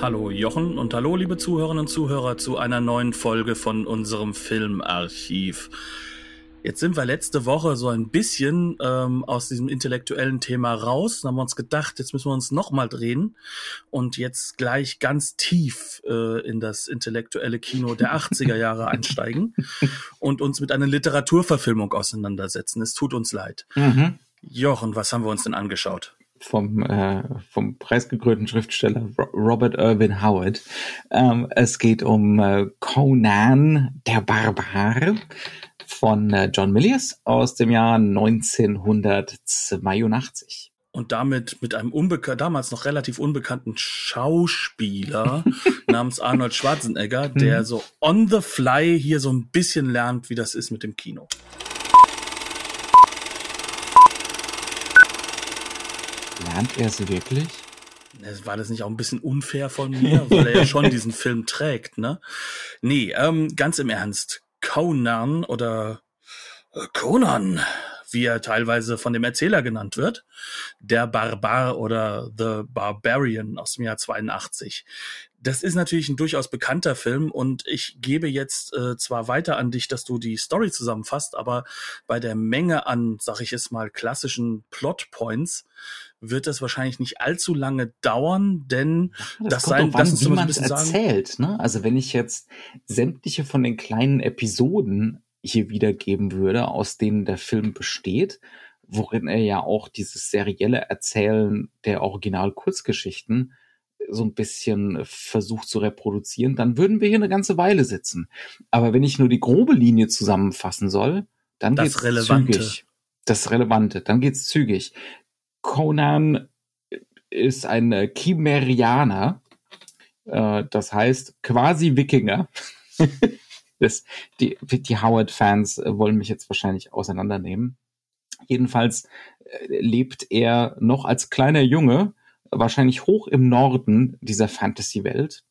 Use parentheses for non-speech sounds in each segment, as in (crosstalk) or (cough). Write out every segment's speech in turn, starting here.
Hallo Jochen und hallo liebe Zuhörerinnen und Zuhörer zu einer neuen Folge von unserem Filmarchiv. Jetzt sind wir letzte Woche so ein bisschen ähm, aus diesem intellektuellen Thema raus. Dann haben wir uns gedacht, jetzt müssen wir uns nochmal drehen und jetzt gleich ganz tief äh, in das intellektuelle Kino der 80er Jahre (laughs) einsteigen und uns mit einer Literaturverfilmung auseinandersetzen. Es tut uns leid. Mhm. Jochen, was haben wir uns denn angeschaut? Vom, äh, vom preisgekrönten Schriftsteller Robert Irwin Howard. Ähm, es geht um äh, Conan der Barbar von äh, John Milius aus dem Jahr 1982 und damit mit einem damals noch relativ unbekannten Schauspieler (laughs) namens Arnold Schwarzenegger, der mhm. so on the fly hier so ein bisschen lernt, wie das ist mit dem Kino. Lernt er es wirklich? War das nicht auch ein bisschen unfair von mir, weil er ja schon (laughs) diesen Film trägt, ne? Nee, ähm, ganz im Ernst. Conan oder äh, Conan, wie er teilweise von dem Erzähler genannt wird, der Barbar oder The Barbarian aus dem Jahr 82. Das ist natürlich ein durchaus bekannter Film und ich gebe jetzt äh, zwar weiter an dich, dass du die Story zusammenfasst, aber bei der Menge an, sag ich es mal, klassischen Plotpoints wird das wahrscheinlich nicht allzu lange dauern, denn das, das sein, das ist so ein bisschen erzählt. Sagen. Ne? Also wenn ich jetzt sämtliche von den kleinen Episoden hier wiedergeben würde, aus denen der Film besteht, worin er ja auch dieses serielle Erzählen der Original-Kurzgeschichten so ein bisschen versucht zu reproduzieren, dann würden wir hier eine ganze Weile sitzen. Aber wenn ich nur die grobe Linie zusammenfassen soll, dann das geht's Relevante. zügig. Das Relevante, dann geht's zügig. Conan ist ein äh, Chimerianer, äh, das heißt quasi Wikinger. (laughs) das, die, die Howard-Fans äh, wollen mich jetzt wahrscheinlich auseinandernehmen. Jedenfalls äh, lebt er noch als kleiner Junge, wahrscheinlich hoch im Norden dieser Fantasy-Welt,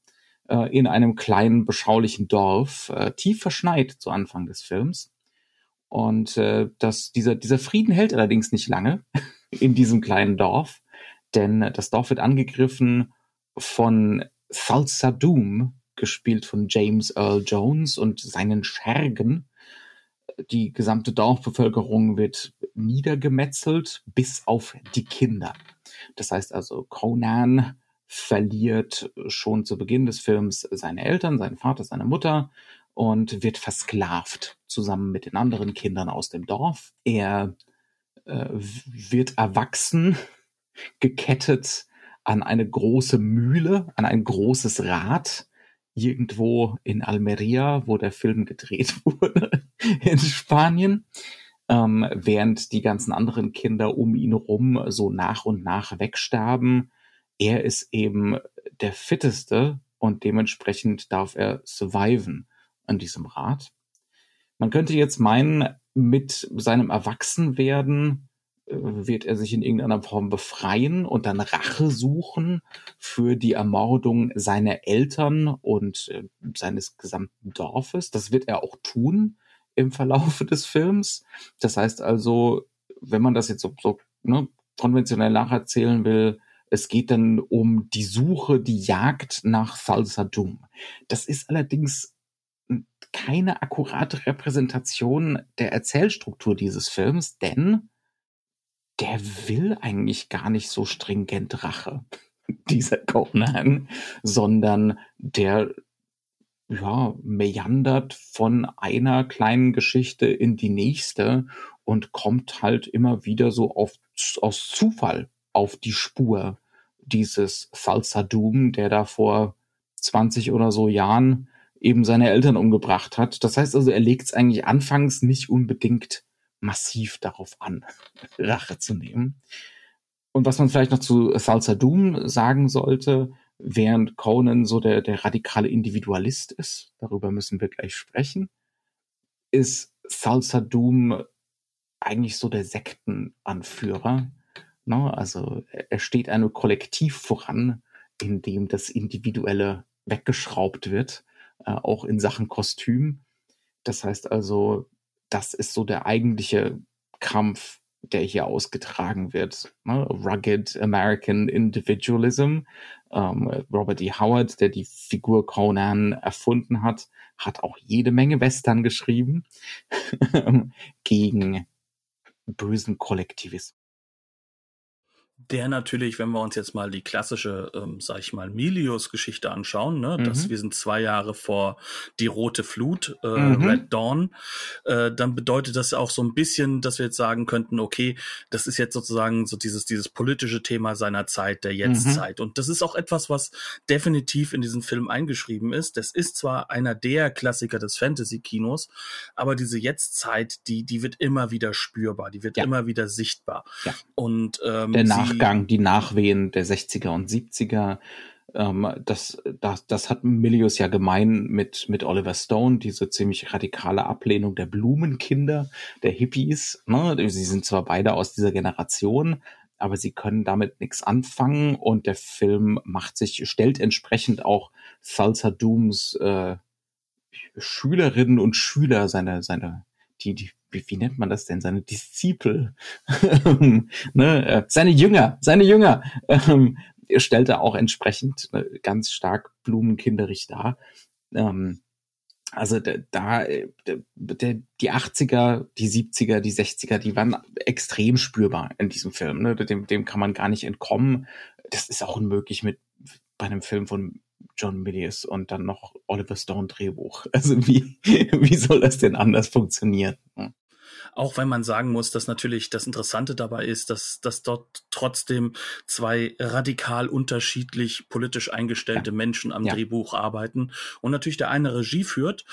äh, in einem kleinen, beschaulichen Dorf, äh, tief verschneit zu Anfang des Films. Und äh, das, dieser, dieser Frieden hält allerdings nicht lange (laughs) in diesem kleinen Dorf, denn das Dorf wird angegriffen von Salsa Doom, gespielt von James Earl Jones und seinen Schergen. Die gesamte Dorfbevölkerung wird niedergemetzelt, bis auf die Kinder. Das heißt also, Conan verliert schon zu Beginn des Films seine Eltern, seinen Vater, seine Mutter und wird versklavt zusammen mit den anderen Kindern aus dem Dorf. Er äh, wird erwachsen, gekettet an eine große Mühle, an ein großes Rad, irgendwo in Almeria, wo der Film gedreht (laughs) wurde, in Spanien, ähm, während die ganzen anderen Kinder um ihn rum so nach und nach wegsterben. Er ist eben der fitteste und dementsprechend darf er surviven an diesem Rad. Man könnte jetzt meinen, mit seinem Erwachsenwerden äh, wird er sich in irgendeiner Form befreien und dann Rache suchen für die Ermordung seiner Eltern und äh, seines gesamten Dorfes. Das wird er auch tun im Verlaufe des Films. Das heißt also, wenn man das jetzt so, so ne, konventionell nacherzählen will, es geht dann um die Suche, die Jagd nach Salsa Doom. Das ist allerdings keine akkurate Repräsentation der Erzählstruktur dieses Films, denn der will eigentlich gar nicht so stringent Rache, (laughs) dieser Conan, sondern der ja, meandert von einer kleinen Geschichte in die nächste und kommt halt immer wieder so auf, aus Zufall auf die Spur dieses Salsa Doom, der da vor 20 oder so Jahren eben seine Eltern umgebracht hat. Das heißt also, er legt es eigentlich anfangs nicht unbedingt massiv darauf an, (laughs) Rache zu nehmen. Und was man vielleicht noch zu Salsa Doom sagen sollte, während Conan so der, der radikale Individualist ist, darüber müssen wir gleich sprechen, ist Salsa Doom eigentlich so der Sektenanführer. Ne? Also er steht einem Kollektiv voran, in dem das Individuelle weggeschraubt wird, äh, auch in Sachen Kostüm. Das heißt also, das ist so der eigentliche Kampf, der hier ausgetragen wird. Ne? Rugged American Individualism. Ähm, Robert E. Howard, der die Figur Conan erfunden hat, hat auch jede Menge Western geschrieben (laughs) gegen bösen Kollektivismus der natürlich, wenn wir uns jetzt mal die klassische, ähm, sag ich mal, Milius-Geschichte anschauen, ne, mhm. dass wir sind zwei Jahre vor die rote Flut, äh, mhm. Red Dawn, äh, dann bedeutet das ja auch so ein bisschen, dass wir jetzt sagen könnten, okay, das ist jetzt sozusagen so dieses, dieses politische Thema seiner Zeit, der Jetztzeit. Mhm. Und das ist auch etwas, was definitiv in diesen Film eingeschrieben ist. Das ist zwar einer der Klassiker des Fantasy-Kinos, aber diese Jetztzeit, die, die wird immer wieder spürbar, die wird ja. immer wieder sichtbar. Ja. Und ähm, der Nach Nachgang, die Nachwehen der 60er und 70er. Ähm, das, das, das hat Milius ja gemein mit, mit Oliver Stone, diese ziemlich radikale Ablehnung der Blumenkinder, der Hippies. Ne? Sie sind zwar beide aus dieser Generation, aber sie können damit nichts anfangen und der Film macht sich, stellt entsprechend auch Salsa Dooms äh, Schülerinnen und Schüler, seine, seine, die, die wie, wie nennt man das denn, seine Disziple, (laughs) ne, äh, seine Jünger, seine Jünger, ähm, stellte auch entsprechend äh, ganz stark blumenkinderig dar. Ähm, also da, der, die 80er, die 70er, die 60er, die waren extrem spürbar in diesem Film. Ne? Dem, dem kann man gar nicht entkommen. Das ist auch unmöglich mit bei einem Film von John Milius und dann noch Oliver Stone Drehbuch. (laughs) Also wie, wie soll das denn anders funktionieren? Auch wenn man sagen muss, dass natürlich das Interessante dabei ist, dass, dass dort trotzdem zwei radikal unterschiedlich politisch eingestellte ja. Menschen am ja. Drehbuch arbeiten und natürlich der eine Regie führt,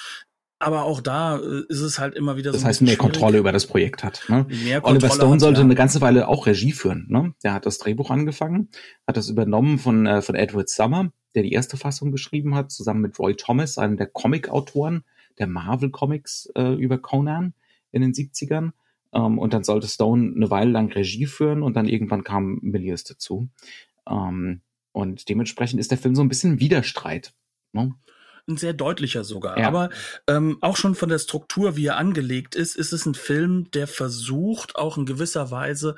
aber auch da äh, ist es halt immer wieder so. Das heißt, mehr schwierig. Kontrolle über das Projekt hat. Ne? Mehr Oliver Stone hat, sollte ja. eine ganze Weile auch Regie führen. Ne? Der hat das Drehbuch angefangen, hat das übernommen von, äh, von Edward Summer, der die erste Fassung geschrieben hat, zusammen mit Roy Thomas, einem der Comic-Autoren der Marvel Comics äh, über Conan in den 70ern. Ähm, und dann sollte Stone eine Weile lang Regie führen und dann irgendwann kam Milius dazu. Ähm, und dementsprechend ist der Film so ein bisschen Widerstreit. Ne? Ein sehr deutlicher sogar. Ja. Aber ähm, auch schon von der Struktur, wie er angelegt ist, ist es ein Film, der versucht, auch in gewisser Weise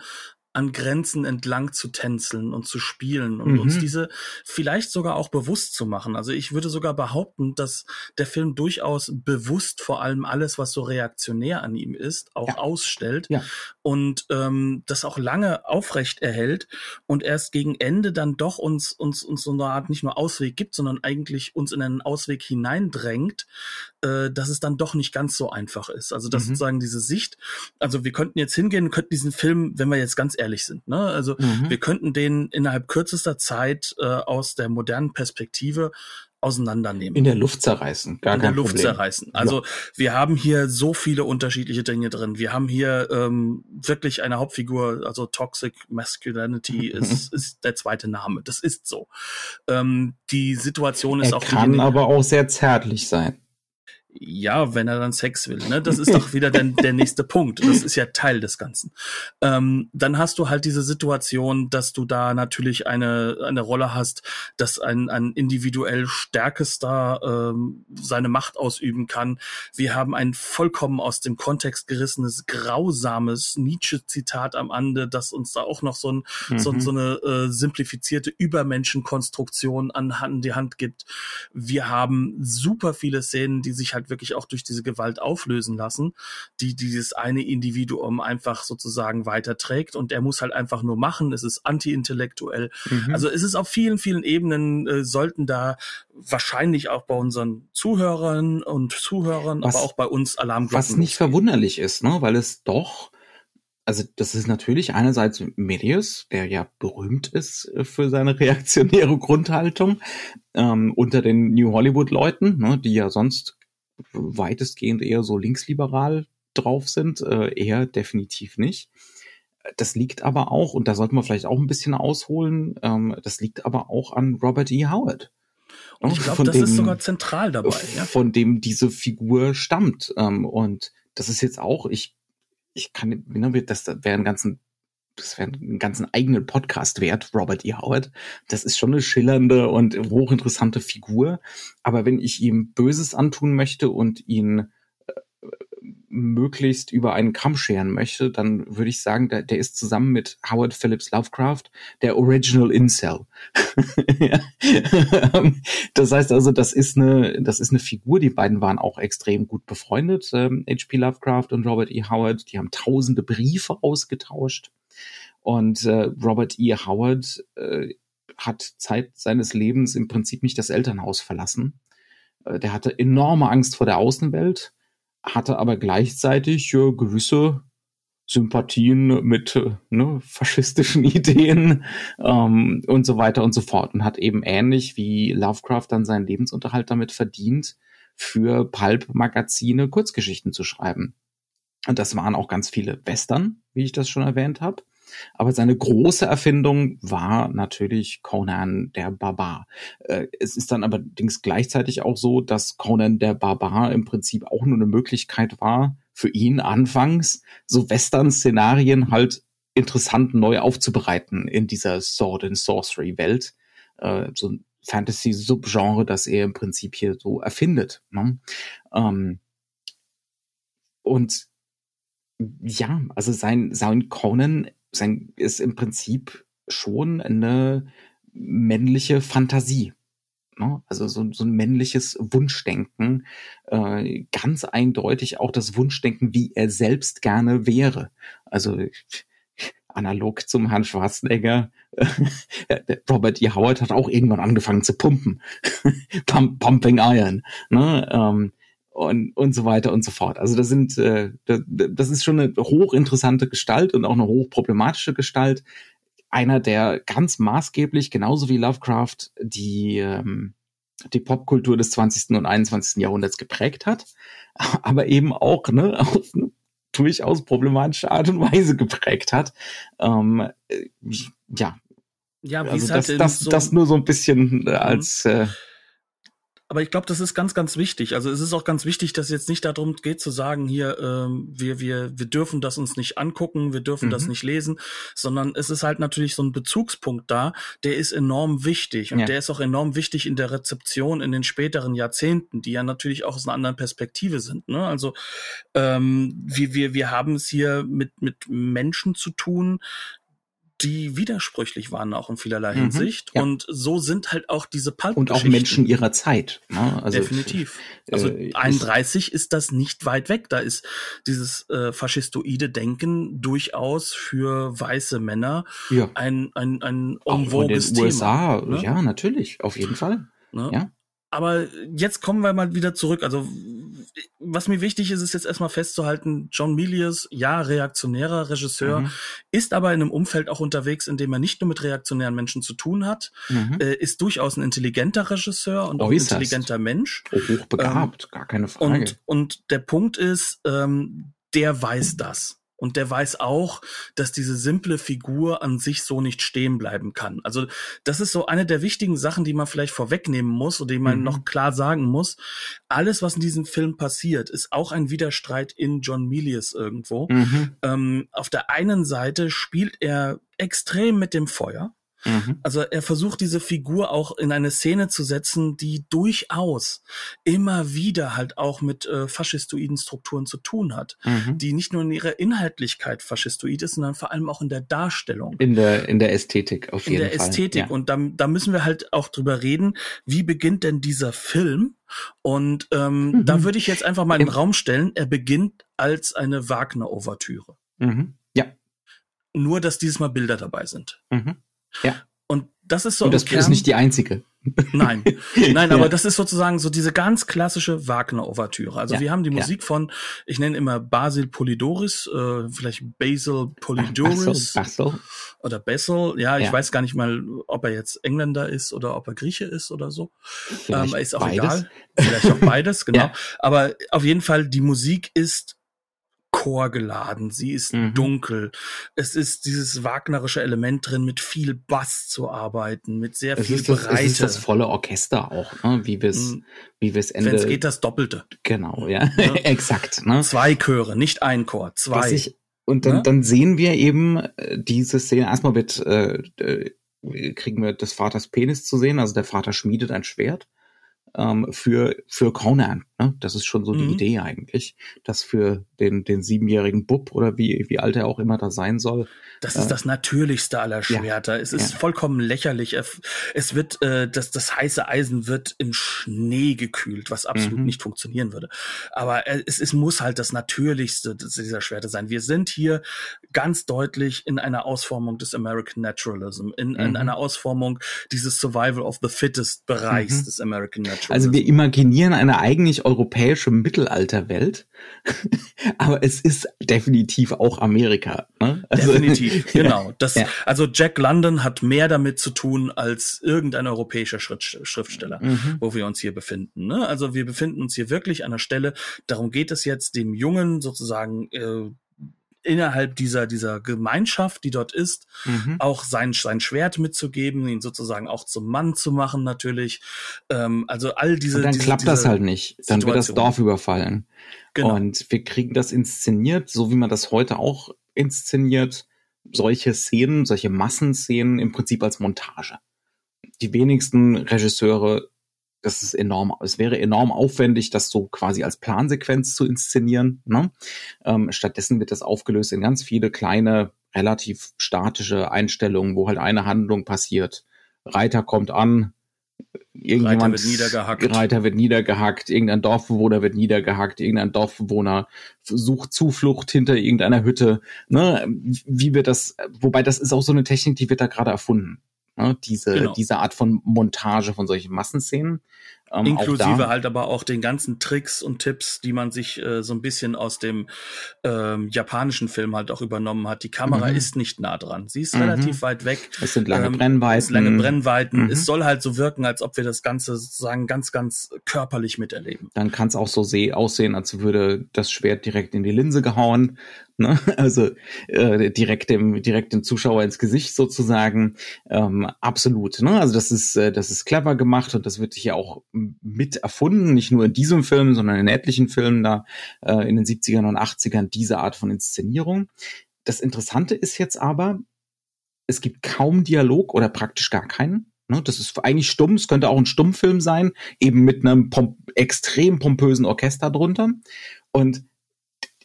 an Grenzen entlang zu tänzeln und zu spielen und mhm. uns diese vielleicht sogar auch bewusst zu machen. Also ich würde sogar behaupten, dass der Film durchaus bewusst vor allem alles, was so reaktionär an ihm ist, auch ja. ausstellt ja. und ähm, das auch lange aufrecht erhält und erst gegen Ende dann doch uns uns uns so eine Art nicht nur Ausweg gibt, sondern eigentlich uns in einen Ausweg hineindrängt, äh, dass es dann doch nicht ganz so einfach ist. Also das mhm. sozusagen diese Sicht. Also wir könnten jetzt hingehen, könnten diesen Film, wenn wir jetzt ganz ehrlich sind. Ne? Also mhm. wir könnten den innerhalb kürzester Zeit äh, aus der modernen Perspektive auseinandernehmen. In der Luft zerreißen, gar In der Luft Problem. zerreißen. Also ja. wir haben hier so viele unterschiedliche Dinge drin. Wir haben hier ähm, wirklich eine Hauptfigur, also Toxic Masculinity (laughs) ist, ist der zweite Name. Das ist so. Ähm, die Situation ist er auch. Kann aber auch sehr zärtlich sein. Ja, wenn er dann Sex will, ne? Das ist doch wieder der, der nächste Punkt. Das ist ja Teil des Ganzen. Ähm, dann hast du halt diese Situation, dass du da natürlich eine, eine Rolle hast, dass ein, ein individuell Stärkester ähm, seine Macht ausüben kann. Wir haben ein vollkommen aus dem Kontext gerissenes, grausames Nietzsche-Zitat am Ende, das uns da auch noch so, ein, mhm. so, so eine äh, simplifizierte Übermenschenkonstruktion an, an die Hand gibt. Wir haben super viele Szenen, die sich halt halt wirklich auch durch diese Gewalt auflösen lassen, die dieses eine Individuum einfach sozusagen weiterträgt und er muss halt einfach nur machen, es ist anti-intellektuell. Mhm. Also es ist auf vielen, vielen Ebenen äh, sollten da wahrscheinlich auch bei unseren Zuhörern und Zuhörern, was, aber auch bei uns Alarmglocken. Was nicht verwunderlich ist, ne, weil es doch also das ist natürlich einerseits Medius, der ja berühmt ist äh, für seine (laughs) reaktionäre Grundhaltung ähm, unter den New Hollywood Leuten, ne, die ja sonst weitestgehend eher so linksliberal drauf sind, äh, eher definitiv nicht. Das liegt aber auch, und da sollten wir vielleicht auch ein bisschen ausholen, ähm, das liegt aber auch an Robert E. Howard. Und ich glaube, das dem, ist sogar zentral dabei. Ja? Von dem diese Figur stammt. Ähm, und das ist jetzt auch, ich, ich kann, das wäre ein ganzen das wäre einen ganzen eigenen Podcast wert, Robert E. Howard. Das ist schon eine schillernde und hochinteressante Figur. Aber wenn ich ihm Böses antun möchte und ihn möglichst über einen Kamm scheren möchte, dann würde ich sagen, der, der ist zusammen mit Howard Phillips Lovecraft der Original Incel. (laughs) das heißt also, das ist eine, das ist eine Figur. Die beiden waren auch extrem gut befreundet, ähm, H.P. Lovecraft und Robert E. Howard. Die haben tausende Briefe ausgetauscht. Und äh, Robert E. Howard äh, hat Zeit seines Lebens im Prinzip nicht das Elternhaus verlassen. Äh, der hatte enorme Angst vor der Außenwelt hatte aber gleichzeitig äh, gewisse Sympathien mit äh, ne, faschistischen (laughs) Ideen ähm, und so weiter und so fort und hat eben ähnlich wie Lovecraft dann seinen Lebensunterhalt damit verdient, für Pulp-Magazine Kurzgeschichten zu schreiben. Und das waren auch ganz viele Western, wie ich das schon erwähnt habe. Aber seine große Erfindung war natürlich Conan der Barbar. Äh, es ist dann allerdings gleichzeitig auch so, dass Conan der Barbar im Prinzip auch nur eine Möglichkeit war, für ihn anfangs so Western-Szenarien halt interessant neu aufzubereiten in dieser Sword and Sorcery Welt. Äh, so ein Fantasy-Subgenre, das er im Prinzip hier so erfindet. Ne? Ähm, und ja, also sein, sein Conan sein, ist im Prinzip schon eine männliche Fantasie. Ne? Also so, so ein männliches Wunschdenken, äh, ganz eindeutig auch das Wunschdenken, wie er selbst gerne wäre. Also analog zum Herrn Schwarzenegger, (laughs) Robert E. Howard hat auch irgendwann angefangen zu pumpen. (laughs) Pump, pumping Iron. Ne? Ähm, und, und so weiter und so fort. Also das sind, äh, das, das ist schon eine hochinteressante Gestalt und auch eine hochproblematische Gestalt. Einer, der ganz maßgeblich, genauso wie Lovecraft, die, ähm, die Popkultur des 20. und 21. Jahrhunderts geprägt hat, (laughs) aber eben auch ne, auf eine durchaus problematische Art und Weise geprägt hat. Ähm, äh, ja, ja, wie also halt das, das, so das nur so ein bisschen äh, als äh, aber ich glaube, das ist ganz, ganz wichtig. Also es ist auch ganz wichtig, dass es jetzt nicht darum geht zu sagen, hier, ähm, wir, wir, wir dürfen das uns nicht angucken, wir dürfen mhm. das nicht lesen, sondern es ist halt natürlich so ein Bezugspunkt da, der ist enorm wichtig. Und ja. der ist auch enorm wichtig in der Rezeption in den späteren Jahrzehnten, die ja natürlich auch aus einer anderen Perspektive sind. Ne? Also ähm, wir, wir, wir haben es hier mit, mit Menschen zu tun, die widersprüchlich waren auch in vielerlei mhm, Hinsicht. Ja. Und so sind halt auch diese Pulp Und auch Menschen ihrer Zeit. Ne? Also, Definitiv. Also äh, 31 ist das nicht weit weg. Da ist dieses äh, faschistoide Denken durchaus für weiße Männer ja. ein, ein, ein en vogues Thema. USA, ne? ja, natürlich, auf jeden Fall. Ne? Ja. Aber jetzt kommen wir mal wieder zurück. Also, was mir wichtig ist, ist jetzt erstmal festzuhalten, John Milius, ja, reaktionärer Regisseur, mhm. ist aber in einem Umfeld auch unterwegs, in dem er nicht nur mit reaktionären Menschen zu tun hat, mhm. äh, ist durchaus ein intelligenter Regisseur und auch ein intelligenter Mensch. Oh, hochbegabt, ähm, gar keine Frage. Und, und der Punkt ist, ähm, der weiß das. Und der weiß auch, dass diese simple Figur an sich so nicht stehen bleiben kann. Also das ist so eine der wichtigen Sachen, die man vielleicht vorwegnehmen muss oder die man mhm. noch klar sagen muss. Alles, was in diesem Film passiert, ist auch ein Widerstreit in John Milius irgendwo. Mhm. Ähm, auf der einen Seite spielt er extrem mit dem Feuer. Mhm. Also er versucht diese Figur auch in eine Szene zu setzen, die durchaus immer wieder halt auch mit äh, faschistoiden Strukturen zu tun hat, mhm. die nicht nur in ihrer Inhaltlichkeit faschistoid ist, sondern vor allem auch in der Darstellung. In der in der Ästhetik auf jeden Fall. In der Fall. Ästhetik ja. und da, da müssen wir halt auch drüber reden, wie beginnt denn dieser Film? Und ähm, mhm. da würde ich jetzt einfach mal in den Raum stellen, er beginnt als eine Wagner-Ouvertüre. Mhm. Ja. Nur, dass dieses Mal Bilder dabei sind. Mhm. Ja. Und das ist so. Und das ist nicht die einzige. (laughs) Nein, (laughs) nein, aber das ist sozusagen so diese ganz klassische Wagner-Ouvertüre. Also ja, wir haben die Musik ja. von, ich nenne immer Basil Polidoris, äh, vielleicht Basil Polidoris Basil, oder Basil. Ja, ich ja. weiß gar nicht mal, ob er jetzt Engländer ist oder ob er Grieche ist oder so. Ähm, ist auch beides. egal. Vielleicht auch beides, (laughs) genau. Aber auf jeden Fall, die Musik ist chorgeladen, sie ist mhm. dunkel. Es ist dieses wagnerische Element drin, mit viel Bass zu arbeiten, mit sehr es viel ist das, Breite. Es ist das volle Orchester auch, ne? wie wir es mhm. wie wir es Ende. Wenn es geht, das Doppelte. Genau, ja, ja. (laughs) (laughs) exakt. Ne? Zwei Chöre, nicht ein Chor, zwei. Ich, und dann, ne? dann sehen wir eben äh, diese Szene. Erstmal wird äh, äh, kriegen wir des Vaters Penis zu sehen, also der Vater schmiedet ein Schwert ähm, für, für Conan. Ne? Das ist schon so die mhm. Idee eigentlich, dass für den, den siebenjährigen Bub oder wie, wie alt er auch immer da sein soll. Das ist das natürlichste aller Schwerter. Ja, es ist ja. vollkommen lächerlich. Es wird, äh, das, das heiße Eisen wird im Schnee gekühlt, was absolut mhm. nicht funktionieren würde. Aber äh, es, es muss halt das natürlichste dieser Schwerter sein. Wir sind hier ganz deutlich in einer Ausformung des American Naturalism, in, mhm. in einer Ausformung dieses Survival of the Fittest Bereichs mhm. des American Naturalism. Also wir imaginieren eine eigentlich europäische Mittelalterwelt, (laughs) aber es ist definitiv auch Amerika. Ne? Also, definitiv, (laughs) genau. Das, ja. Also Jack London hat mehr damit zu tun als irgendein europäischer Schriftsteller, mhm. wo wir uns hier befinden. Ne? Also wir befinden uns hier wirklich an der Stelle, darum geht es jetzt, dem Jungen sozusagen äh, innerhalb dieser, dieser Gemeinschaft, die dort ist, mhm. auch sein, sein Schwert mitzugeben, ihn sozusagen auch zum Mann zu machen, natürlich. Ähm, also all diese. Und dann diese, klappt diese das halt nicht. Dann Situation. wird das Dorf überfallen. Genau. Und wir kriegen das inszeniert, so wie man das heute auch inszeniert, solche Szenen, solche Massenszenen im Prinzip als Montage. Die wenigsten Regisseure das ist enorm, es wäre enorm aufwendig, das so quasi als Plansequenz zu inszenieren. Ne? Ähm, stattdessen wird das aufgelöst in ganz viele kleine, relativ statische Einstellungen, wo halt eine Handlung passiert. Reiter kommt an, irgendjemand Reiter wird niedergehackt. Reiter wird niedergehackt, irgendein Dorfbewohner wird niedergehackt, irgendein Dorfbewohner sucht Zuflucht hinter irgendeiner Hütte. Ne? Wie wird das, wobei das ist auch so eine Technik, die wird da gerade erfunden. Ne? Diese, genau. diese Art von Montage von solchen Massenszenen. Ähm, Inklusive halt aber auch den ganzen Tricks und Tipps, die man sich äh, so ein bisschen aus dem ähm, japanischen Film halt auch übernommen hat. Die Kamera mhm. ist nicht nah dran. Sie ist mhm. relativ weit weg. Es sind lange ähm, Brennweiten. Es lange Brennweiten. Mhm. Es soll halt so wirken, als ob wir das Ganze sozusagen ganz, ganz körperlich miterleben. Dann kann es auch so aussehen, als würde das Schwert direkt in die Linse gehauen. Ne? (laughs) Also äh, direkt dem direkt dem Zuschauer ins Gesicht sozusagen. Ähm, absolut. Ne? Also das ist äh, das ist clever gemacht und das wird hier auch mit erfunden, nicht nur in diesem Film, sondern in etlichen Filmen da äh, in den 70ern und 80ern diese Art von Inszenierung. Das Interessante ist jetzt aber, es gibt kaum Dialog oder praktisch gar keinen. Ne? Das ist eigentlich stumm, es könnte auch ein Stummfilm sein, eben mit einem pomp extrem pompösen Orchester drunter. Und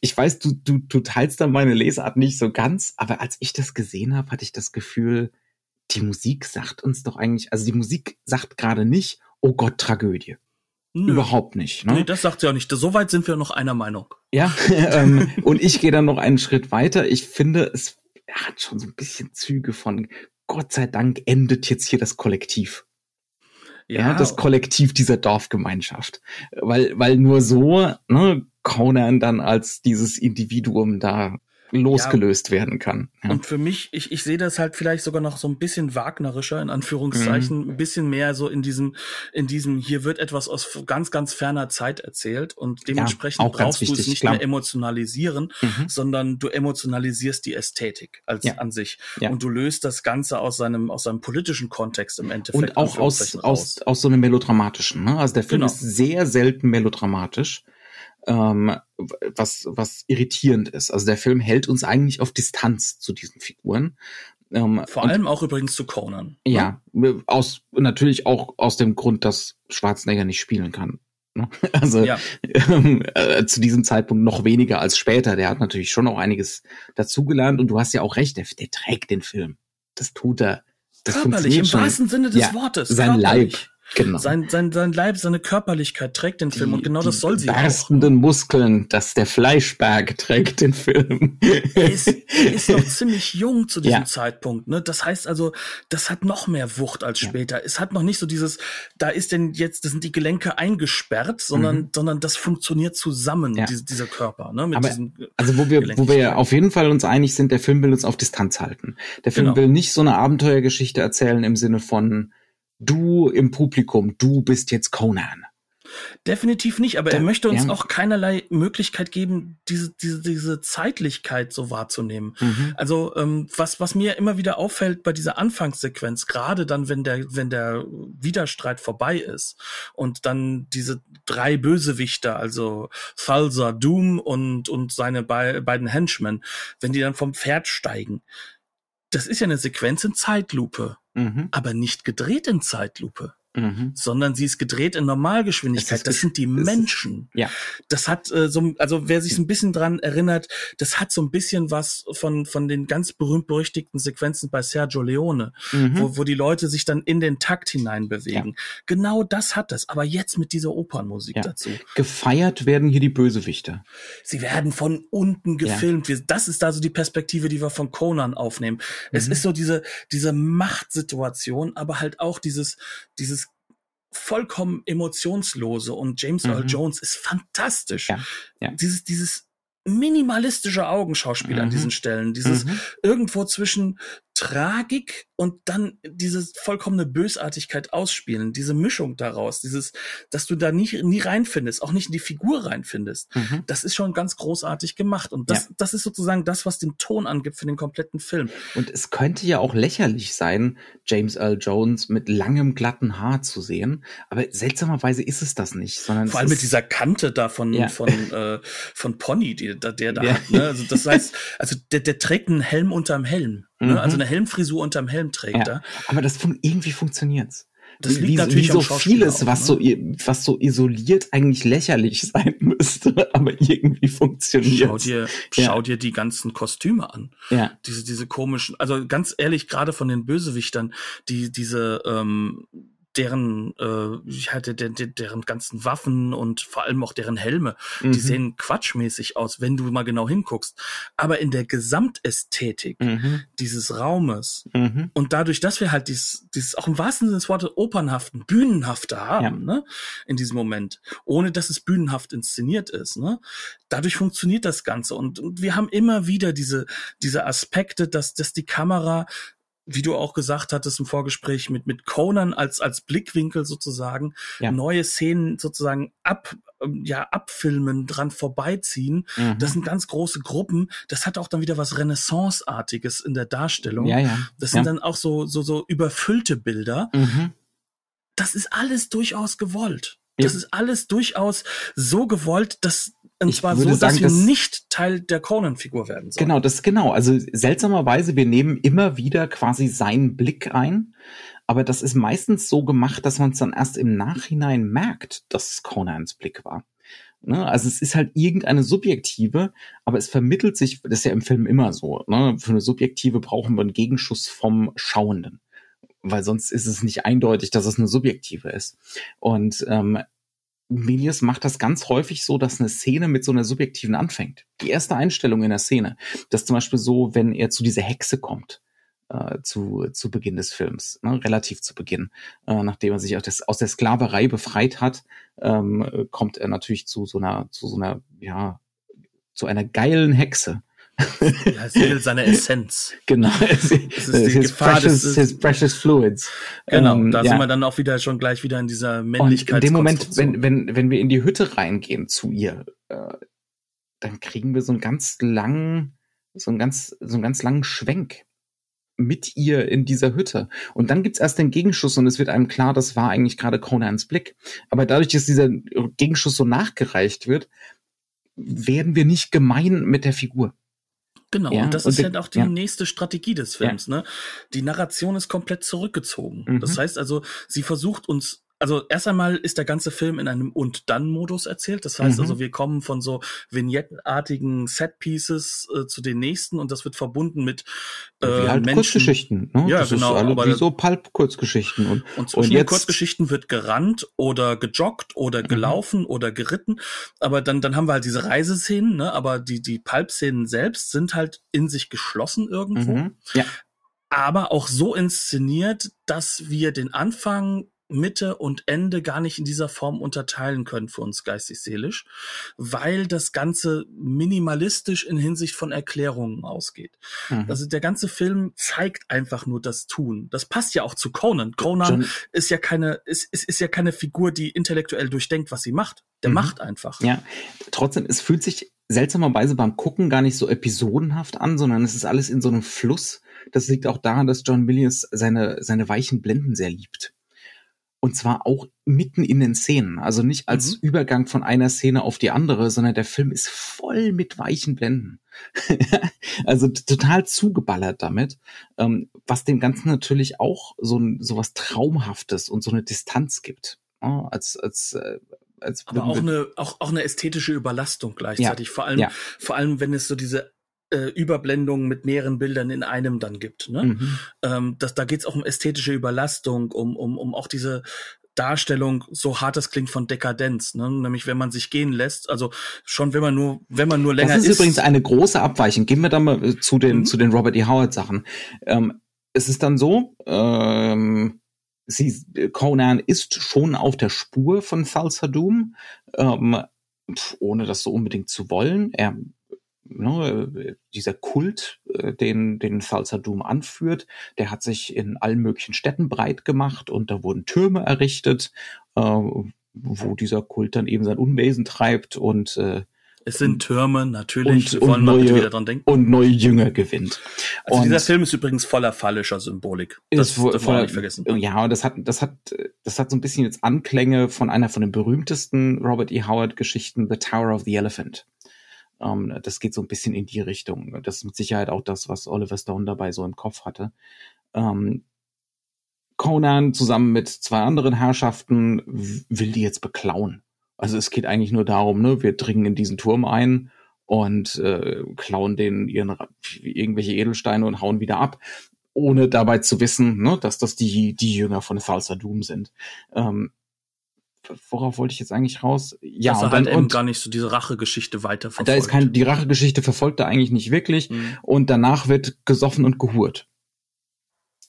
ich weiß, du, du, du teilst da meine Lesart nicht so ganz, aber als ich das gesehen habe, hatte ich das Gefühl, die Musik sagt uns doch eigentlich, also die Musik sagt gerade nicht, oh Gott, Tragödie. Nö. Überhaupt nicht. Ne? Nee, das sagt sie auch nicht. So weit sind wir noch einer Meinung. Ja, (laughs) ähm, und ich gehe dann noch einen Schritt weiter. Ich finde, es hat schon so ein bisschen Züge von Gott sei Dank endet jetzt hier das Kollektiv. Ja, ja das Kollektiv dieser Dorfgemeinschaft. Weil, weil nur so, ne, Conan dann als dieses Individuum da losgelöst ja, werden kann. Ja. Und für mich, ich, ich sehe das halt vielleicht sogar noch so ein bisschen wagnerischer, in Anführungszeichen, mhm. ein bisschen mehr so in diesem, in diesem, hier wird etwas aus ganz, ganz ferner Zeit erzählt und dementsprechend ja, brauchst du es nicht klar. mehr emotionalisieren, mhm. sondern du emotionalisierst die Ästhetik als an sich. Und du löst das Ganze aus seinem, aus seinem politischen Kontext im Endeffekt. Und auch aus, aus, aus so einem melodramatischen. Ne? Also der Film genau. ist sehr selten melodramatisch ähm, was, was irritierend ist. Also der Film hält uns eigentlich auf Distanz zu diesen Figuren. Ähm, Vor allem auch übrigens zu Conan. Ne? Ja, aus, natürlich auch aus dem Grund, dass Schwarzenegger nicht spielen kann. Ne? (laughs) Also ja. ähm, äh, zu diesem Zeitpunkt noch weniger als später. Der hat natürlich schon auch einiges dazugelernt und du hast ja auch recht, der, der trägt den Film. Das tut er. Das Körperlich, im wahrsten Sinne des ja, Wortes. Sein körperlich. Leib Genau. Sein, sein, sein Leib, seine Körperlichkeit trägt den Film die, und genau das soll sie berstenden auch. Muskeln, dass der Fleischberg trägt den Film. Er ist, er ist noch (laughs) ziemlich jung zu diesem ja. Zeitpunkt. Ne? Das heißt also, das hat noch mehr Wucht als später. Ja. Es hat noch nicht so dieses, da ist denn jetzt, das sind die Gelenke eingesperrt, sondern, mhm. sondern das funktioniert zusammen, ja. diese, dieser Körper. Ne? Mit Aber, also wo wir, wo wir auf jeden Fall uns einig sind, der Film will uns auf Distanz halten. Der Film genau. will nicht so eine Abenteuergeschichte erzählen im Sinne von du im Publikum, du bist jetzt Conan. Definitiv nicht, aber da, er möchte uns ja. auch keinerlei Möglichkeit geben, diese, diese, diese Zeitlichkeit so wahrzunehmen. Mhm. Also ähm, was, was mir immer wieder auffällt bei dieser Anfangssequenz, gerade dann, wenn der, wenn der Widerstreit vorbei ist und dann diese drei Bösewichter, also Falsa, Doom und, und seine be beiden Henchmen, wenn die dann vom Pferd steigen, das ist ja eine Sequenz in Zeitlupe, mhm. aber nicht gedreht in Zeitlupe mhm. sondern sie ist gedreht in Normalgeschwindigkeit. Das sind die Menschen. ja. Das hat äh, so, also wer sich ein bisschen dran erinnert, das hat so ein bisschen was von von den ganz berühmt berüchtigten Sequenzen bei Sergio Leone, mhm. wo, wo die Leute sich dann in den Takt hinein bewegen. Ja. Genau das hat das, aber jetzt mit dieser Opernmusik ja. dazu. Gefeiert werden hier die Bösewichter. Sie werden von unten gefilmt. Ja. Das ist da so die Perspektive, die wir von Conan aufnehmen. Mhm. Es ist so diese diese Machtsituation, aber halt auch dieses dieses vollkommen emotionslose und James mhm. Earl Jones ist fantastisch. Ja, ja. Dieses, dieses minimalistische Augenschauspiel mhm. an diesen Stellen, dieses mhm. irgendwo zwischen Tragik und dann diese vollkommene Bösartigkeit ausspielen, diese Mischung daraus, dieses, dass du da nie, nie reinfindest, auch nicht in die Figur reinfindest. Mhm. Das ist schon ganz großartig gemacht. Und das, ja. das ist sozusagen das, was den Ton angibt für den kompletten Film. Und es könnte ja auch lächerlich sein, James Earl Jones mit langem, glatten Haar zu sehen. Aber seltsamerweise ist es das nicht, sondern. Vor allem mit dieser Kante da von, ja. von, äh, von Pony, die, der da ja. hat. Ne? Also das heißt, also der, der trägt einen Helm unterm Helm. Ne? Mhm. Also eine Helmfrisur unterm Helm trägt ja. er. Aber das fun irgendwie funktioniert's. Das liegt wie, natürlich wie so vieles, was ne? so was so isoliert eigentlich lächerlich (laughs) sein müsste, aber irgendwie funktioniert. Schau dir, ja. schau dir die ganzen Kostüme an. Ja. Diese diese komischen, also ganz ehrlich, gerade von den Bösewichtern, die diese ähm, deren, äh, ich hatte de, de, deren ganzen Waffen und vor allem auch deren Helme, mhm. die sehen quatschmäßig aus, wenn du mal genau hinguckst. Aber in der Gesamtästhetik mhm. dieses Raumes mhm. und dadurch, dass wir halt dieses, dieses auch im wahrsten Sinne des Wortes opernhaften, bühnenhafte haben, ja. ne, in diesem Moment, ohne dass es bühnenhaft inszeniert ist, ne, dadurch funktioniert das Ganze und, und wir haben immer wieder diese, diese Aspekte, dass, dass die Kamera wie du auch gesagt hattest im Vorgespräch, mit, mit Conan als, als Blickwinkel sozusagen, ja. neue Szenen sozusagen ab, ähm, ja, abfilmen, dran vorbeiziehen. Mhm. Das sind ganz große Gruppen. Das hat auch dann wieder was Renaissance-artiges in der Darstellung. Ja, ja. Das sind ja. dann auch so, so, so überfüllte Bilder. Mhm. Das ist alles durchaus gewollt. Das ist alles durchaus so gewollt, dass und ich zwar so, dass sagen, wir nicht Teil der Conan-Figur werden sollen. Genau, das genau. Also seltsamerweise, wir nehmen immer wieder quasi seinen Blick ein, aber das ist meistens so gemacht, dass man es dann erst im Nachhinein merkt, dass es Conans Blick war. Ne? Also es ist halt irgendeine subjektive, aber es vermittelt sich, das ist ja im Film immer so, ne? für eine subjektive brauchen wir einen Gegenschuss vom Schauenden weil sonst ist es nicht eindeutig, dass es eine subjektive ist. Und ähm, Milius macht das ganz häufig so, dass eine Szene mit so einer subjektiven anfängt. Die erste Einstellung in der Szene, das ist zum Beispiel so, wenn er zu dieser Hexe kommt, äh, zu, zu Beginn des Films, ne, relativ zu Beginn, äh, nachdem er sich aus, des, aus der Sklaverei befreit hat, ähm, kommt er natürlich zu so einer, zu so einer, ja, zu einer geilen Hexe, ja, es will seine Essenz. Genau. (laughs) Es, ist die his, Gefahr precious, des, his precious fluids. Genau, ähm, da ja. sind wir dann auch wieder schon gleich wieder in dieser Männlichkeit. In dem Moment, wenn, wenn, wenn wir in die Hütte reingehen zu ihr, äh, dann kriegen wir so einen ganz langen, so einen ganz, so einen ganz langen Schwenk mit ihr in dieser Hütte. Und dann gibt's erst den Gegenschuss und es wird einem klar, das war eigentlich gerade Conans Blick. Aber dadurch, dass dieser Gegenschuss so nachgereicht wird, werden wir nicht gemein mit der Figur. Genau, ja, und das und ist halt auch die ja. nächste Strategie des Films. Ja. Ne? Die Narration ist komplett zurückgezogen. Mhm. Das heißt also, sie versucht uns also erst einmal ist der ganze Film in einem Und-Dann-Modus erzählt. Das heißt mhm. also, wir kommen von so vignettenartigen Set-Pieces äh, zu den nächsten und das wird verbunden mit äh, halt Menschen. Kurzgeschichten. Ne? Ja, das genau. Ist aber wie so Pulp-Kurzgeschichten. Und, und zwischen und jetzt, den Kurzgeschichten wird gerannt oder gejoggt oder mhm. gelaufen mhm. oder geritten. Aber dann, dann haben wir halt diese Reiseszenen, ne? aber die, die Pulp-Szenen selbst sind halt in sich geschlossen irgendwo. Mhm. Ja aber auch so inszeniert, dass wir den Anfang Mitte und Ende gar nicht in dieser Form unterteilen können für uns geistig-seelisch, weil das Ganze minimalistisch in Hinsicht von Erklärungen ausgeht. Mhm. Also der ganze Film zeigt einfach nur das Tun. Das passt ja auch zu Conan. Conan John ist ja keine, ist, ist, ist ja keine Figur, die intellektuell durchdenkt, was sie macht. Der mhm. macht einfach. Ja, trotzdem, es fühlt sich seltsamerweise beim Gucken gar nicht so episodenhaft an, sondern es ist alles in so einem Fluss. Das liegt auch daran, dass John Williams seine, seine weichen Blenden sehr liebt. Und zwar auch mitten in den Szenen. Also nicht als mhm. Übergang von einer Szene auf die andere, sondern der Film ist voll mit weichen Blenden. (laughs) also total zugeballert damit. Ähm, was dem Ganzen natürlich auch so, ein, so was Traumhaftes und so eine Distanz gibt. Ja, als, als, äh, als aber auch eine auch auch eine ästhetische Überlastung gleichzeitig ja, vor allem ja. vor allem wenn es so diese äh, Überblendungen mit mehreren Bildern in einem dann gibt. Ne? Mhm. Ähm, das, da geht es auch um ästhetische Überlastung, um, um, um auch diese Darstellung, so hart das klingt, von Dekadenz, ne? nämlich wenn man sich gehen lässt, also schon wenn man nur, wenn man nur länger ist. Das ist übrigens eine große Abweichung. Gehen wir da mal äh, zu den, mhm. zu den Robert E. Howard Sachen. Ähm, es ist dann so, ähm, sie, Conan ist schon auf der Spur von Thulsa Doom, ähm, ohne das so unbedingt zu wollen. Er ne, dieser Kult, äh, den, den Falsa Doom anführt, der hat sich in allen möglichen Städten breit gemacht und da wurden Türme errichtet, äh, wo dieser Kult dann eben sein Unwesen treibt und äh, es sind Türme, natürlich. Und, und, neue, und neue Jünger gewinnt. Also und dieser Film ist übrigens voller phallischer Symbolik. Das darf man nicht vergessen. Ja, das hat, das hat, das hat so ein bisschen jetzt Anklänge von einer von den berühmtesten Robert E. Howard Geschichten, The Tower of the Elephant. Ähm, das geht so ein bisschen in die Richtung. Das ist mit Sicherheit auch das, was Oliver Stone dabei so im Kopf hatte. Ähm, Conan zusammen mit zwei anderen Herrschaften will die jetzt beklauen. Also es geht eigentlich nur darum, ne, wir dringen in diesen Turm ein und äh, klauen den ihren irgendwelche Edelsteine und hauen wieder ab, ohne dabei zu wissen, ne, dass das die die Jünger von Falsa Doom sind. Ähm, worauf wollte ich jetzt eigentlich raus? Ja, Dass und dann, halt eben gar nicht so diese Rachegeschichte weiterverfolgt. Da ist kein, die Rachegeschichte verfolgt er eigentlich nicht wirklich mhm. und danach wird gesoffen und gehurt.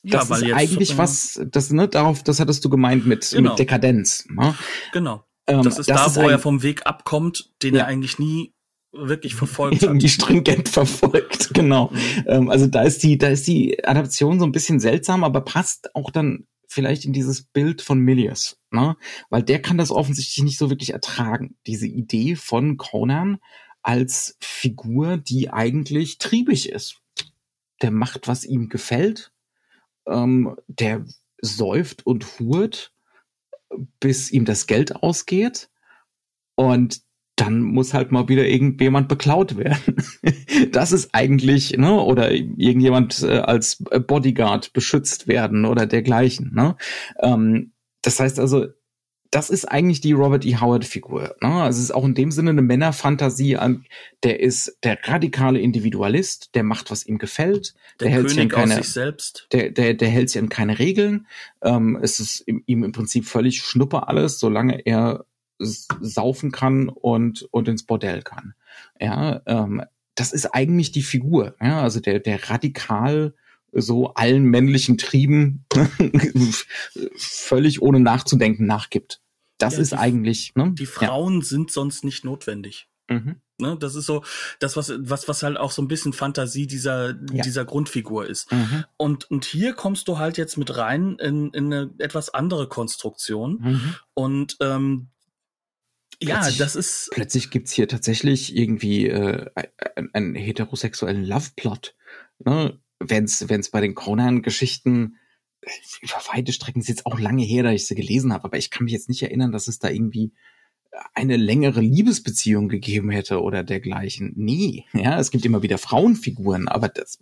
Ja, das ist jetzt, eigentlich äh, was, das, ne, darauf, das hattest du gemeint mit, genau. mit Dekadenz. Ne? Genau. Ähm, das ist das da, ist wo er vom Weg abkommt, den ja. er eigentlich nie wirklich (laughs) verfolgt hat. Die stringent verfolgt, (laughs) genau. Mhm. Ähm, also da ist die, da ist die Adaption so ein bisschen seltsam, aber passt auch dann vielleicht in dieses Bild von Milius, ne? Weil der kann das offensichtlich nicht so wirklich ertragen. Diese Idee von Conan als Figur, die eigentlich triebig ist. Der macht, was ihm gefällt. Ähm, der säuft und hurt, bis ihm das Geld ausgeht. Und dann muss halt mal wieder irgendjemand beklaut werden. (laughs) das ist eigentlich, ne, oder irgendjemand äh, als Bodyguard beschützt werden oder dergleichen, ne. Ähm, das heißt also, das ist eigentlich die Robert E. Howard-Figur. Ne? Also es ist auch in dem Sinne eine Männerfantasie. Der ist der radikale Individualist, der macht, was ihm gefällt. Der, der hält sich an keine, sich selbst. Der, der, der hält sich an keine Regeln. Ähm, es ist ihm, ihm im Prinzip völlig schnuppe alles, solange er saufen kann und, und ins Bordell kann. Ja, ähm, das ist eigentlich die Figur. Ja, also der, der radikal so allen männlichen Trieben (laughs) völlig ohne nachzudenken nachgibt. Das ja, ist die, eigentlich. Ne? Die Frauen ja. sind sonst nicht notwendig. Mhm. Ne, das ist so das, was, was, was halt auch so ein bisschen Fantasie dieser, ja. dieser Grundfigur ist. Mhm. Und, und hier kommst du halt jetzt mit rein in, in eine etwas andere Konstruktion. Mhm. Und ähm, ja, das ist. Plötzlich gibt's hier tatsächlich irgendwie äh, einen, einen heterosexuellen Love-Plot. Ne? Wenn es bei den Conan-Geschichten über weite Strecken ist jetzt auch lange her, da ich sie gelesen habe, aber ich kann mich jetzt nicht erinnern, dass es da irgendwie eine längere Liebesbeziehung gegeben hätte oder dergleichen. Nee, ja, es gibt immer wieder Frauenfiguren, aber das,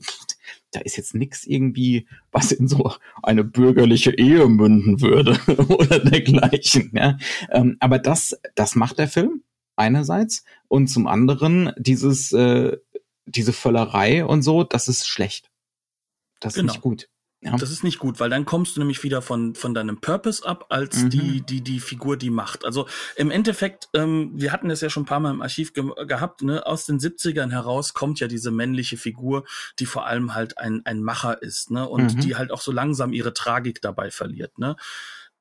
da ist jetzt nichts irgendwie, was in so eine bürgerliche Ehe münden würde (laughs) oder dergleichen. Ja. Ähm, aber das, das macht der Film einerseits und zum anderen dieses, äh, diese Völlerei und so, das ist schlecht. Das ist genau. nicht gut. Ja. Das ist nicht gut, weil dann kommst du nämlich wieder von, von deinem Purpose ab, als mhm. die, die, die Figur, die macht. Also im Endeffekt, ähm, wir hatten das ja schon ein paar Mal im Archiv ge gehabt, ne? aus den 70ern heraus kommt ja diese männliche Figur, die vor allem halt ein, ein Macher ist, ne? Und mhm. die halt auch so langsam ihre Tragik dabei verliert, ne?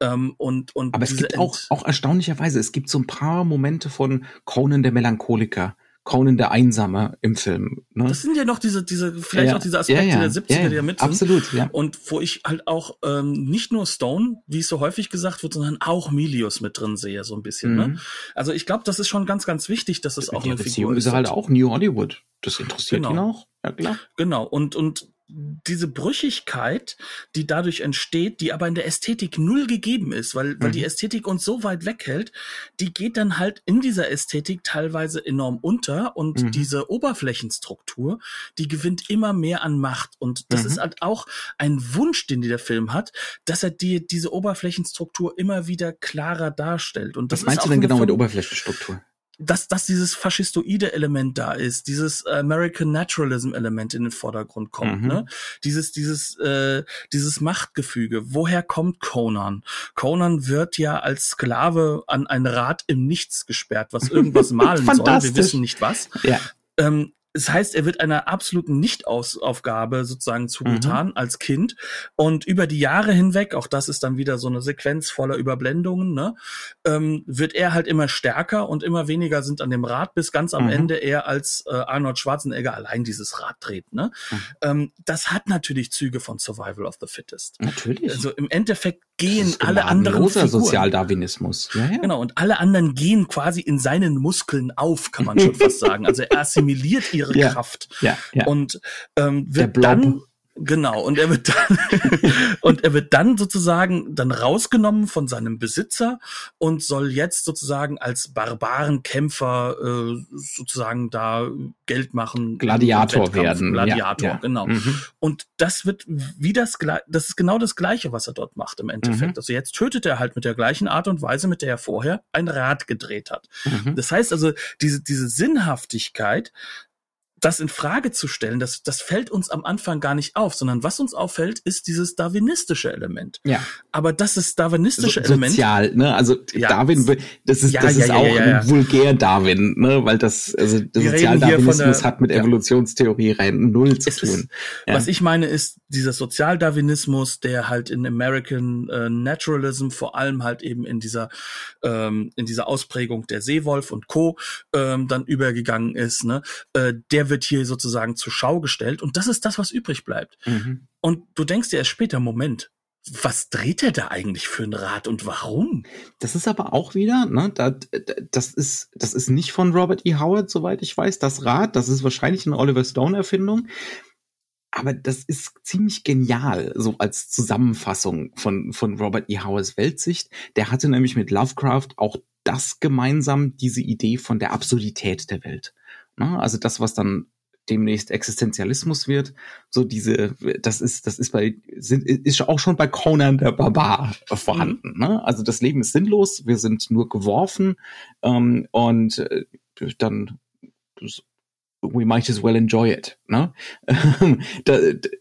Ähm, und, und Aber es gibt auch, auch erstaunlicherweise, es gibt so ein paar Momente von Conan der Melancholiker, Conan der Einsame im Film. Ne? Das sind ja noch diese, diese, vielleicht ja, auch diese Aspekte ja, ja, der 70er, die da mit sind. Absolut, ja. Und wo ich halt auch ähm, nicht nur Stone, wie es so häufig gesagt wird, sondern auch Milius mit drin sehe, so ein bisschen. Ne? Mhm. Ne? Also ich glaube, das ist schon ganz, ganz wichtig, dass es auch eine Beziehung Figur ist. ist halt auch New Hollywood. Das interessiert genau. ihn auch. Ja, klar. Genau. Und, und diese Brüchigkeit, die dadurch entsteht, die aber in der Ästhetik null gegeben ist, weil, weil die mhm. Ästhetik uns so weit weghält, die geht dann halt in dieser Ästhetik teilweise enorm unter und mhm. diese Oberflächenstruktur, die gewinnt immer mehr an Macht. Und das mhm. ist halt auch ein Wunsch, den der Film hat, dass er die, diese Oberflächenstruktur immer wieder klarer darstellt. Und das Was meinst du denn genau mit Oberflächenstruktur? Dass, dass dieses faschistoide Element da ist, dieses American Naturalism Element in den Vordergrund kommt, mhm. ne? Dieses, dieses, äh, dieses Machtgefüge. Woher kommt Conan? Conan wird ja als Sklave an ein Rad im Nichts gesperrt, was irgendwas malen soll. Wir wissen nicht was. Ja. Ähm, das heißt, er wird einer absoluten Nichtaufgabe sozusagen zugetan mhm. als Kind. Und über die Jahre hinweg, auch das ist dann wieder so eine Sequenz voller Überblendungen, ne, ähm, wird er halt immer stärker und immer weniger sind an dem Rad, bis ganz am mhm. Ende er als äh, Arnold Schwarzenegger allein dieses Rad dreht. Ne? Mhm. Ähm, das hat natürlich Züge von Survival of the Fittest. Natürlich. Also im Endeffekt gehen alle anderen Figuren. Sozialdarwinismus. Ja, ja. Genau, und alle anderen gehen quasi in seinen Muskeln auf, kann man schon fast sagen. Also er assimiliert ihre ja, Kraft. Ja, ja. Und ähm, wird dann Genau, und er wird dann, (laughs) und er wird dann sozusagen dann rausgenommen von seinem Besitzer und soll jetzt sozusagen als Barbarenkämpfer äh, sozusagen da Geld machen. Gladiator werden. Gladiator, ja, ja. genau. Mhm. Und das wird wie das, das ist genau das Gleiche, was er dort macht im Endeffekt. Mhm. Also jetzt tötet er halt mit der gleichen Art und Weise, mit der er vorher ein Rad gedreht hat. Mhm. Das heißt also, diese, diese Sinnhaftigkeit, das in Frage zu stellen, das, das fällt uns am Anfang gar nicht auf, sondern was uns auffällt, ist dieses darwinistische Element. Ja. Aber das ist darwinistische so, Element. Sozial, ne? Also ja. Darwin, das ist, ja, das ja, ist auch ein vulgär Darwin, ne? Weil das, also der Sozialdarwinismus hat mit Evolutionstheorie rein null zu es tun. Ist, was ich meine, ist dieser Sozialdarwinismus, der halt in American äh, Naturalism vor allem halt eben in dieser ähm, in dieser Ausprägung der Seewolf und Co. Ähm, dann übergegangen ist, ne? Äh, der wird hier sozusagen zur Schau gestellt und das ist das, was übrig bleibt. Mhm. Und du denkst dir erst später, Moment, was dreht er da eigentlich für ein Rad und warum? Das ist aber auch wieder, ne, da, das ist, das ist nicht von Robert E. Howard, soweit ich weiß, das Rad, das ist wahrscheinlich eine Oliver Stone Erfindung. Aber das ist ziemlich genial, so als Zusammenfassung von, von Robert E. Howards Weltsicht. Der hatte nämlich mit Lovecraft auch das gemeinsam, diese Idee von der Absurdität der Welt. Ne? Also das, was dann demnächst Existenzialismus wird, so diese, das ist, das ist bei, sind, ist auch schon bei Conan der Barbar vorhanden. Mhm. Ne? Also das Leben ist sinnlos, wir sind nur geworfen ähm, und äh, dann we might as well enjoy it. Ne? (laughs) da,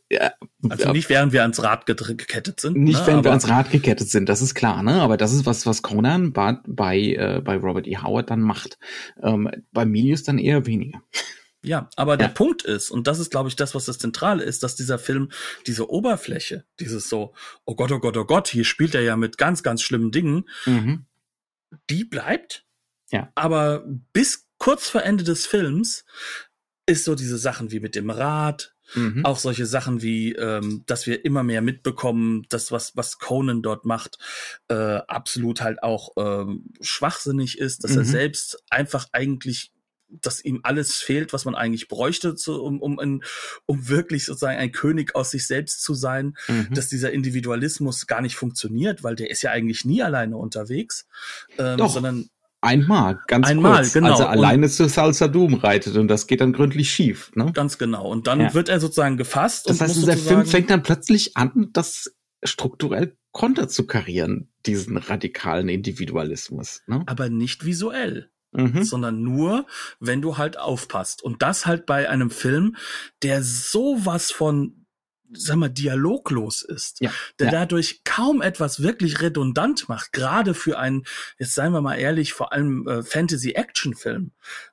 da, also nicht während wir ans Rad gekettet sind. Nicht ne? während wir ans Rad gekettet sind, das ist klar, ne? Aber das ist was, was Conan bei, bei, äh, bei Robert E. Howard dann macht. Ähm, bei Milius dann eher weniger. Ja, aber der Punkt ist, und das ist, glaube ich, das, was das Zentrale ist, dass dieser Film diese Oberfläche, dieses so, oh Gott, oh Gott, oh Gott, hier spielt er ja mit ganz, ganz schlimmen Dingen, mhm. die bleibt. Ja. Aber bis kurz vor Ende des Films ist so diese Sachen wie mit dem Rad, mhm. auch solche Sachen wie, ähm, dass wir immer mehr mitbekommen, dass was, was Conan dort macht, äh, absolut halt auch ähm, schwachsinnig ist, dass mhm. er selbst einfach eigentlich dass ihm alles fehlt, was man eigentlich bräuchte, zu, um, um, in, um wirklich sozusagen ein König aus sich selbst zu sein, mhm. dass dieser Individualismus gar nicht funktioniert, weil der ist ja eigentlich nie alleine unterwegs, ähm, sondern Einmal, ganz Einmal, kurz, genau. als er alleine zu Salsa Doom reitet und das geht dann gründlich schief. Ne? Ganz genau. Und dann ja. wird er sozusagen gefasst. Das heißt, dieser Film fängt dann plötzlich an, das strukturell konter zu karieren, diesen radikalen Individualismus. Ne? Aber nicht visuell. Mhm. sondern nur, wenn du halt aufpasst. Und das halt bei einem Film, der sowas von sag mal, dialoglos ist, ja, der ja. dadurch kaum etwas wirklich redundant macht, gerade für einen, jetzt seien wir mal ehrlich, vor allem äh, Fantasy-Action-Film.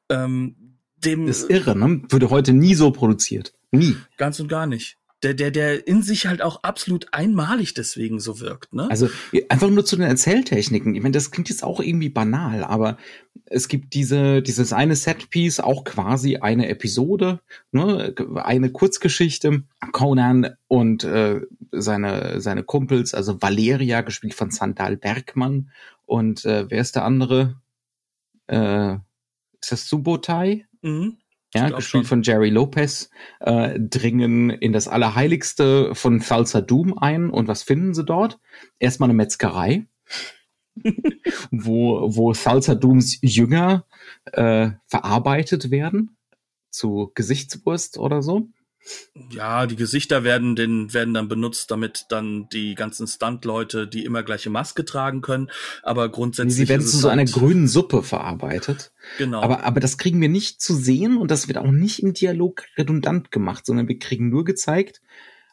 Ähm, dem, das ist irre, ne? Würde heute nie so produziert. Nie. Ganz und gar nicht. Der, der, der in sich halt auch absolut einmalig deswegen so wirkt. Ne? Also einfach nur zu den Erzähltechniken. Ich meine, das klingt jetzt auch irgendwie banal, aber es gibt diese, dieses eine Setpiece, auch quasi eine Episode, ne, eine Kurzgeschichte. Conan und äh, seine, seine Kumpels, also Valeria, gespielt von Sandal Bergmann. Und äh, wer ist der andere? Äh, ist das Subotai? Mhm ja, gespielt von Jerry Lopez, äh, dringen in das Allerheiligste von Falsa Doom ein. Und was finden sie dort? Erstmal eine Metzgerei, (laughs) wo, wo Salsa Dooms Jünger äh, verarbeitet werden zu Gesichtswurst oder so. Ja, die Gesichter werden, den, werden dann benutzt, damit dann die ganzen Stunt-Leute die immer gleiche Maske tragen können. Aber grundsätzlich. Sie werden zu so einer halt grünen Suppe verarbeitet. Genau. Aber, aber das kriegen wir nicht zu sehen und das wird auch nicht im Dialog redundant gemacht, sondern wir kriegen nur gezeigt,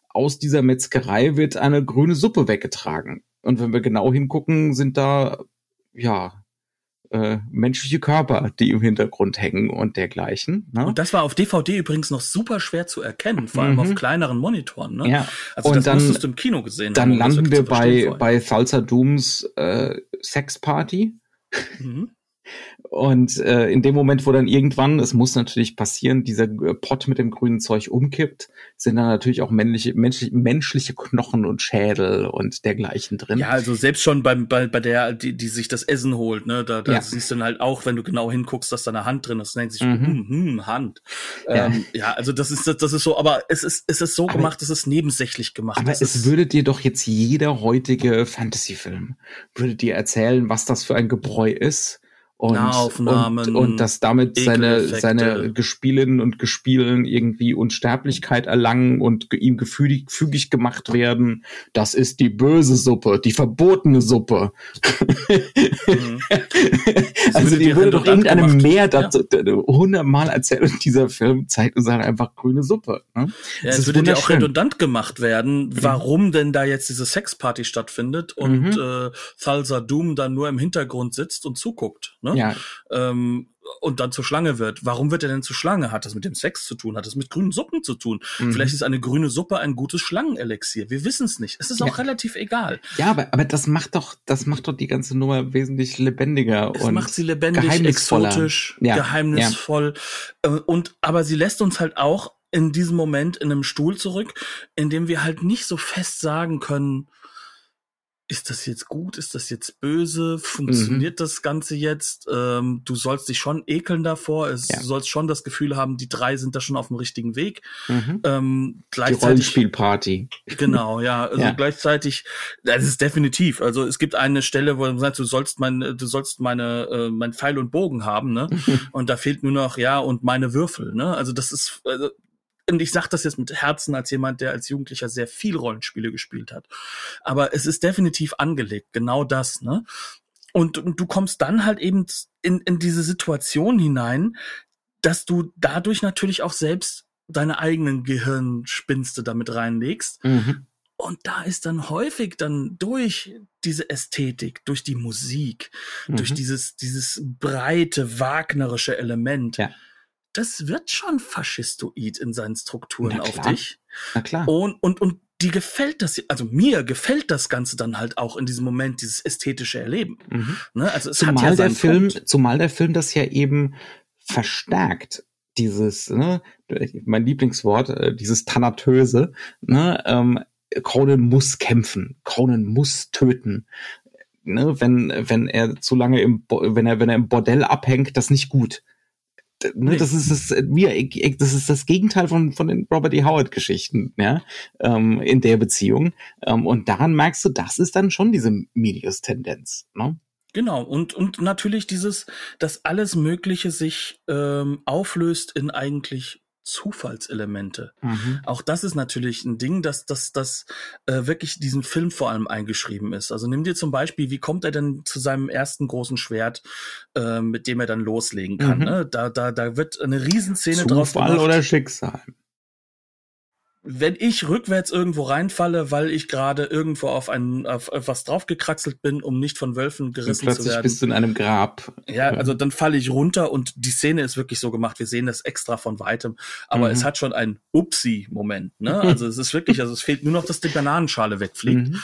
aus dieser Metzgerei wird eine grüne Suppe weggetragen. Und wenn wir genau hingucken, sind da, ja, äh, menschliche Körper, die im Hintergrund hängen und dergleichen. Ne? Und das war auf DVD übrigens noch super schwer zu erkennen, vor allem mhm. auf kleineren Monitoren. Ne? Ja. Also und das dann, musstest du im Kino gesehen dann haben. Landen wir bei, bei Salsa Dooms äh, Sex Party. Mhm. (laughs) Und äh, in dem Moment, wo dann irgendwann, es muss natürlich passieren, dieser äh, Pott mit dem grünen Zeug umkippt, sind dann natürlich auch männliche, menschliche, menschliche Knochen und Schädel und dergleichen drin. Ja, also selbst schon beim, bei, bei der, die, die sich das Essen holt, ne, da, da ja. siehst du dann halt auch, wenn du genau hinguckst, dass da eine Hand drin ist, nennt sich, mhm. hm, hm, Hand. Ja. Ähm, ja, also das ist, das ist so, aber es ist, es ist so aber, gemacht, es ist nebensächlich gemacht. Aber es würde dir doch jetzt jeder heutige Fantasy-Film, würde dir erzählen, was das für ein Gebräu ist und, und, und dass damit seine, seine Gespielinnen und Gespielen irgendwie Unsterblichkeit erlangen und ihm gefügig, fügig gemacht werden. Das ist die böse Suppe, die verbotene Suppe. (laughs) Mhm. also die würde doch irgendeinem Meer ja. hundertmal erzählen und dieser Film zeigt uns halt einfach grüne Suppe. Ne? Ja, es würde ja auch redundant gemacht werden, mhm. warum denn da jetzt diese Sexparty stattfindet und mhm. äh, Thalsa Doom dann nur im Hintergrund sitzt und zuguckt. Ne? Ne? Ja. Ähm, und dann zur Schlange wird. Warum wird er denn zur Schlange? Hat das mit dem Sex zu tun? Hat das mit grünen Suppen zu tun? Mhm. Vielleicht ist eine grüne Suppe ein gutes Schlangenelixier. Wir wissen es nicht. Es ist auch ja. relativ egal. Ja, aber, aber das macht doch, das macht doch die ganze Nummer wesentlich lebendiger es und macht sie lebendig, exotisch, ja. geheimnisvoll. Ja. Äh, und, aber sie lässt uns halt auch in diesem Moment in einem Stuhl zurück, in dem wir halt nicht so fest sagen können, ist das jetzt gut, ist das jetzt böse, funktioniert mhm. das Ganze jetzt? Ähm, du sollst dich schon ekeln davor, es, ja. du sollst schon das Gefühl haben, die drei sind da schon auf dem richtigen Weg. Mhm. Ähm, gleichzeitig, die Rollenspielparty. Genau, ja, also ja. gleichzeitig, das ist definitiv. Also es gibt eine Stelle, wo man sagt, du sollst mein, du sollst meine, äh, mein Pfeil und Bogen haben, ne? (laughs) und da fehlt nur noch, ja, und meine Würfel, ne? Also das ist, also, und ich sage das jetzt mit Herzen als jemand, der als Jugendlicher sehr viel Rollenspiele gespielt hat. Aber es ist definitiv angelegt, genau das, ne? Und, und du kommst dann halt eben in, in diese Situation hinein, dass du dadurch natürlich auch selbst deine eigenen Gehirnspinste damit reinlegst. Mhm. Und da ist dann häufig dann durch diese Ästhetik, durch die Musik, mhm. durch dieses, dieses breite, wagnerische Element, ja das wird schon faschistoid in seinen Strukturen auf dich. Na klar. Und, und, und die gefällt das, also mir gefällt das Ganze dann halt auch in diesem Moment, dieses ästhetische Erleben. Mhm. Ne? Also es zumal hat ja der Film, Punkt. zumal der Film das ja eben verstärkt, dieses, ne, mein Lieblingswort, äh, dieses Thanatöse, ne, ähm, Conan muss kämpfen, Conan muss töten. Ne, wenn, wenn er zu lange im, wenn er, wenn er im Bordell abhängt, das nicht gut ne, das ist das, mir, das ist das Gegenteil von, von den Robert E. Howard Geschichten, ja, ähm, in der Beziehung. Ähm, und daran merkst du, das ist dann schon diese Medius-Tendenz, ne? Genau, und, und natürlich dieses, dass alles Mögliche sich ähm, auflöst in eigentlich Zufallselemente. Mhm. Auch das ist natürlich ein Ding, dass das dass, äh, wirklich diesem Film vor allem eingeschrieben ist. Also nimm dir zum Beispiel, wie kommt er denn zu seinem ersten großen Schwert, äh, mit dem er dann loslegen kann? Mhm. Ne? Da, da, da wird eine Riesenszene Zufall drauf gemacht. oder Schicksal? Wenn ich rückwärts irgendwo reinfalle, weil ich gerade irgendwo auf ein auf, auf was draufgekraxelt bin, um nicht von Wölfen gerissen plötzlich zu werden. bist du in einem Grab. Ja, also dann falle ich runter und die Szene ist wirklich so gemacht. Wir sehen das extra von weitem, aber Mhm. es hat schon einen Upsi-Moment. Ne? Also es ist wirklich, also es fehlt nur noch, dass die Bananenschale wegfliegt. Mhm.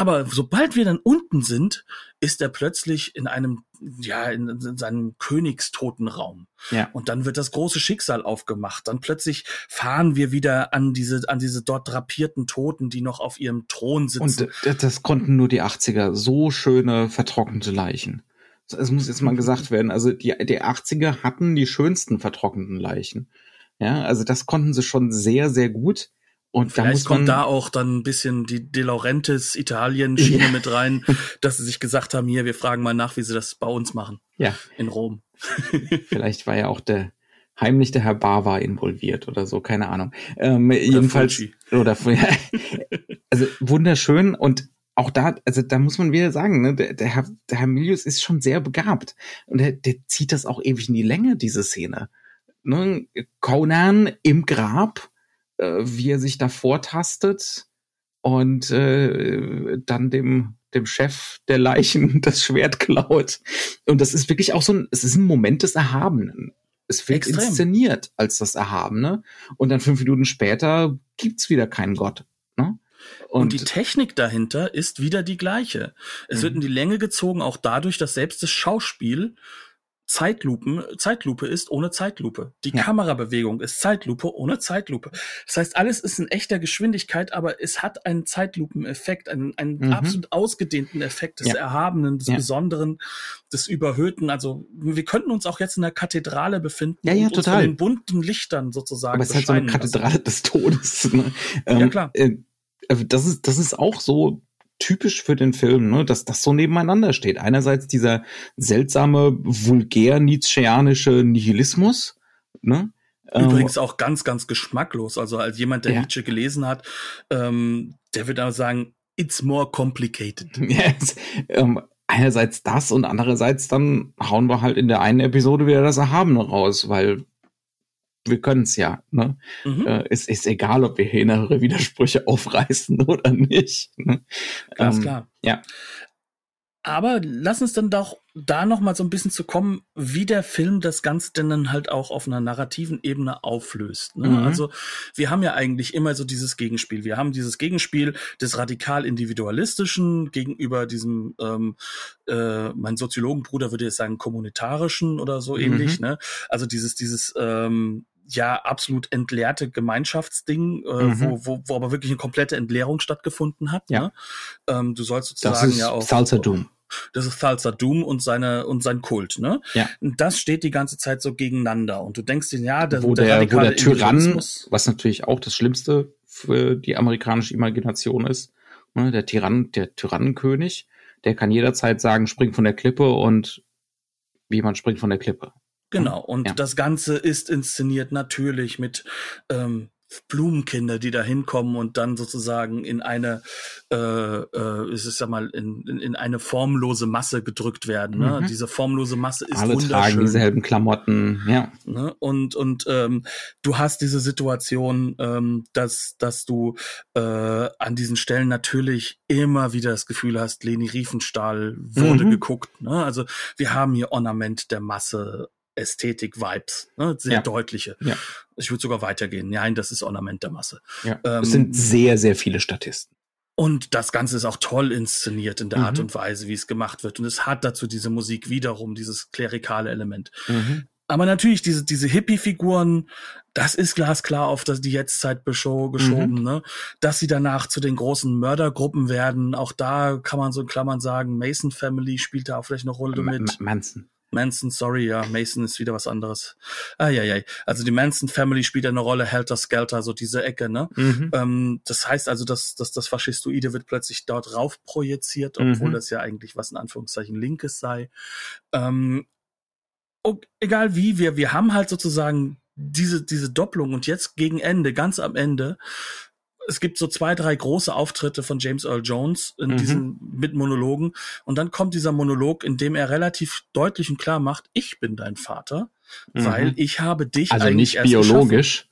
Aber sobald wir dann unten sind, ist er plötzlich in einem, ja, in, in seinem Königstotenraum. Ja. Und dann wird das große Schicksal aufgemacht. Dann plötzlich fahren wir wieder an diese, an diese dort drapierten Toten, die noch auf ihrem Thron sitzen. Und d- das konnten nur die 80er. So schöne, vertrocknete Leichen. Es muss jetzt mal gesagt werden. Also die, die 80er hatten die schönsten vertrockneten Leichen. Ja, also das konnten sie schon sehr, sehr gut. Und da Vielleicht muss man, kommt da auch dann ein bisschen die De Laurentiis Italien-Schiene Ja. mit rein, (laughs) dass sie sich gesagt haben, hier, wir fragen mal nach, wie sie das bei uns machen. Ja. In Rom. (laughs) vielleicht war ja auch der heimlich der Herr Bava involviert oder so, keine Ahnung. Ähm, jedenfalls Fulci. oder (laughs) also wunderschön und auch da, also da muss man wieder sagen, ne, der, der, Herr, der Herr Milius ist schon sehr begabt und der, der zieht das auch ewig in die Länge, diese Szene. Ne, Conan im Grab, äh, wie er sich da vortastet und äh, dann dem dem Chef der Leichen (laughs) das Schwert klaut. Und das ist wirklich auch so ein, es ist ein Moment des Erhabenen. Es wird Extrem. inszeniert als das Erhabene. Und dann fünf Minuten später gibt's wieder keinen Gott. Ne? Und, die Technik dahinter ist wieder die gleiche. Es Mhm. wird in die Länge gezogen, auch dadurch, dass selbst das Schauspiel Zeitlupen, Zeitlupe ist ohne Zeitlupe. Die Ja. Kamerabewegung ist Zeitlupe ohne Zeitlupe. Das heißt, alles ist in echter Geschwindigkeit, aber es hat einen Zeitlupeneffekt, einen, einen Mhm. absolut ausgedehnten Effekt des Ja. Erhabenen, des Ja. Besonderen, des Überhöhten. Also wir könnten uns auch jetzt in der Kathedrale befinden Ja, ja, und uns total. von den bunten Lichtern sozusagen aber es ist halt so eine bescheinen lassen. Kathedrale des Todes. Ne? Ähm, Ja, klar. Äh, also das ist, das ist auch so typisch für den Film, ne, dass das so nebeneinander steht. Einerseits dieser seltsame, vulgär nietzscheanische Nihilismus, ne? Ähm, Übrigens auch ganz, ganz geschmacklos. Also als jemand, der Ja. Nietzsche gelesen hat, ähm, der wird aber sagen, it's more complicated. (laughs) Yes. Ähm, einerseits das und andererseits dann hauen wir halt in der einen Episode wieder das Erhabene raus, weil wir können es ja. Ne? Mhm. Äh, es ist egal, ob wir hier innere Widersprüche (laughs) aufreißen oder nicht. Ne? Ganz Ähm, klar. ja. Aber lass uns dann doch da noch mal so ein bisschen zu kommen, wie der Film das Ganze denn dann halt auch auf einer narrativen Ebene auflöst. Ne? Mhm. Also wir haben ja eigentlich immer so dieses Gegenspiel. Wir haben dieses Gegenspiel des radikal individualistischen gegenüber diesem, ähm, äh, mein Soziologenbruder würde jetzt sagen kommunitarischen oder so Mhm. ähnlich. Ne? Also dieses dieses ähm, ja absolut entleerte Gemeinschaftsding, äh, Mhm. wo, wo, wo aber wirklich eine komplette Entleerung stattgefunden hat. Ja. Ne? Ähm, du sollst sozusagen ja auch Salsa Doom. das ist Thalsa Doom und seine und sein Kult, ne? Ja. Und das steht die ganze Zeit so gegeneinander und du denkst dir, ja, der, wo der, wo radikale der Tyrann, was natürlich auch das Schlimmste für die amerikanische Imagination ist, ne, der Tyrann, der Tyrannenkönig, der kann jederzeit sagen, spring von der Klippe und wie man springt von der Klippe. Genau, und Ja. das Ganze ist inszeniert natürlich mit ähm, Blumenkinder, die da hinkommen und dann sozusagen in eine, äh, äh, es ist ja mal in, in, in eine formlose Masse gedrückt werden. Ne? Mhm. Diese formlose Masse ist Alle wunderschön. tragen dieselben Klamotten, ja. Ne? Und, und ähm, du hast diese Situation, ähm, dass, dass du äh, an diesen Stellen natürlich immer wieder das Gefühl hast, Leni Riefenstahl wurde Mhm. geguckt. Ne? Also wir haben hier Ornament der Masse, Ästhetik, Vibes, ne? sehr Ja. deutliche. Ja. Ich würde sogar weitergehen. Nein, das ist Ornament der Masse. ja. Ähm, es sind sehr, sehr viele Statisten. Und das Ganze ist auch toll inszeniert in der Mhm. Art und Weise, wie es gemacht wird. Und es hat dazu diese Musik wiederum, dieses klerikale Element. Mhm. Aber natürlich, diese, diese Hippie-Figuren, das ist glasklar auf das, die Jetztzeit geschoben, ne? Dass sie danach zu den großen Mördergruppen werden, auch da kann man so in Klammern sagen, Mason Family spielt da auch vielleicht eine Rolle Ma- mit. Ma- Manson. Manson, sorry, ja, Mason ist wieder was anderes. Ah, ja, ja. Also die Manson Family spielt eine Rolle, Helter Skelter, so diese Ecke, ne? Mhm. Ähm, das heißt also, dass, dass das Faschistoide wird plötzlich dort rauf projiziert, obwohl Mhm. das ja eigentlich was in Anführungszeichen Linkes sei. Ähm, und egal wie, wir, wir haben halt sozusagen diese, diese Doppelung und jetzt gegen Ende, ganz am Ende, es gibt so zwei, drei große Auftritte von James Earl Jones in mhm. diesen mit Monologen und dann kommt dieser Monolog, in dem er relativ deutlich und klar macht, ich bin dein Vater, mhm. weil ich habe dich also nicht biologisch.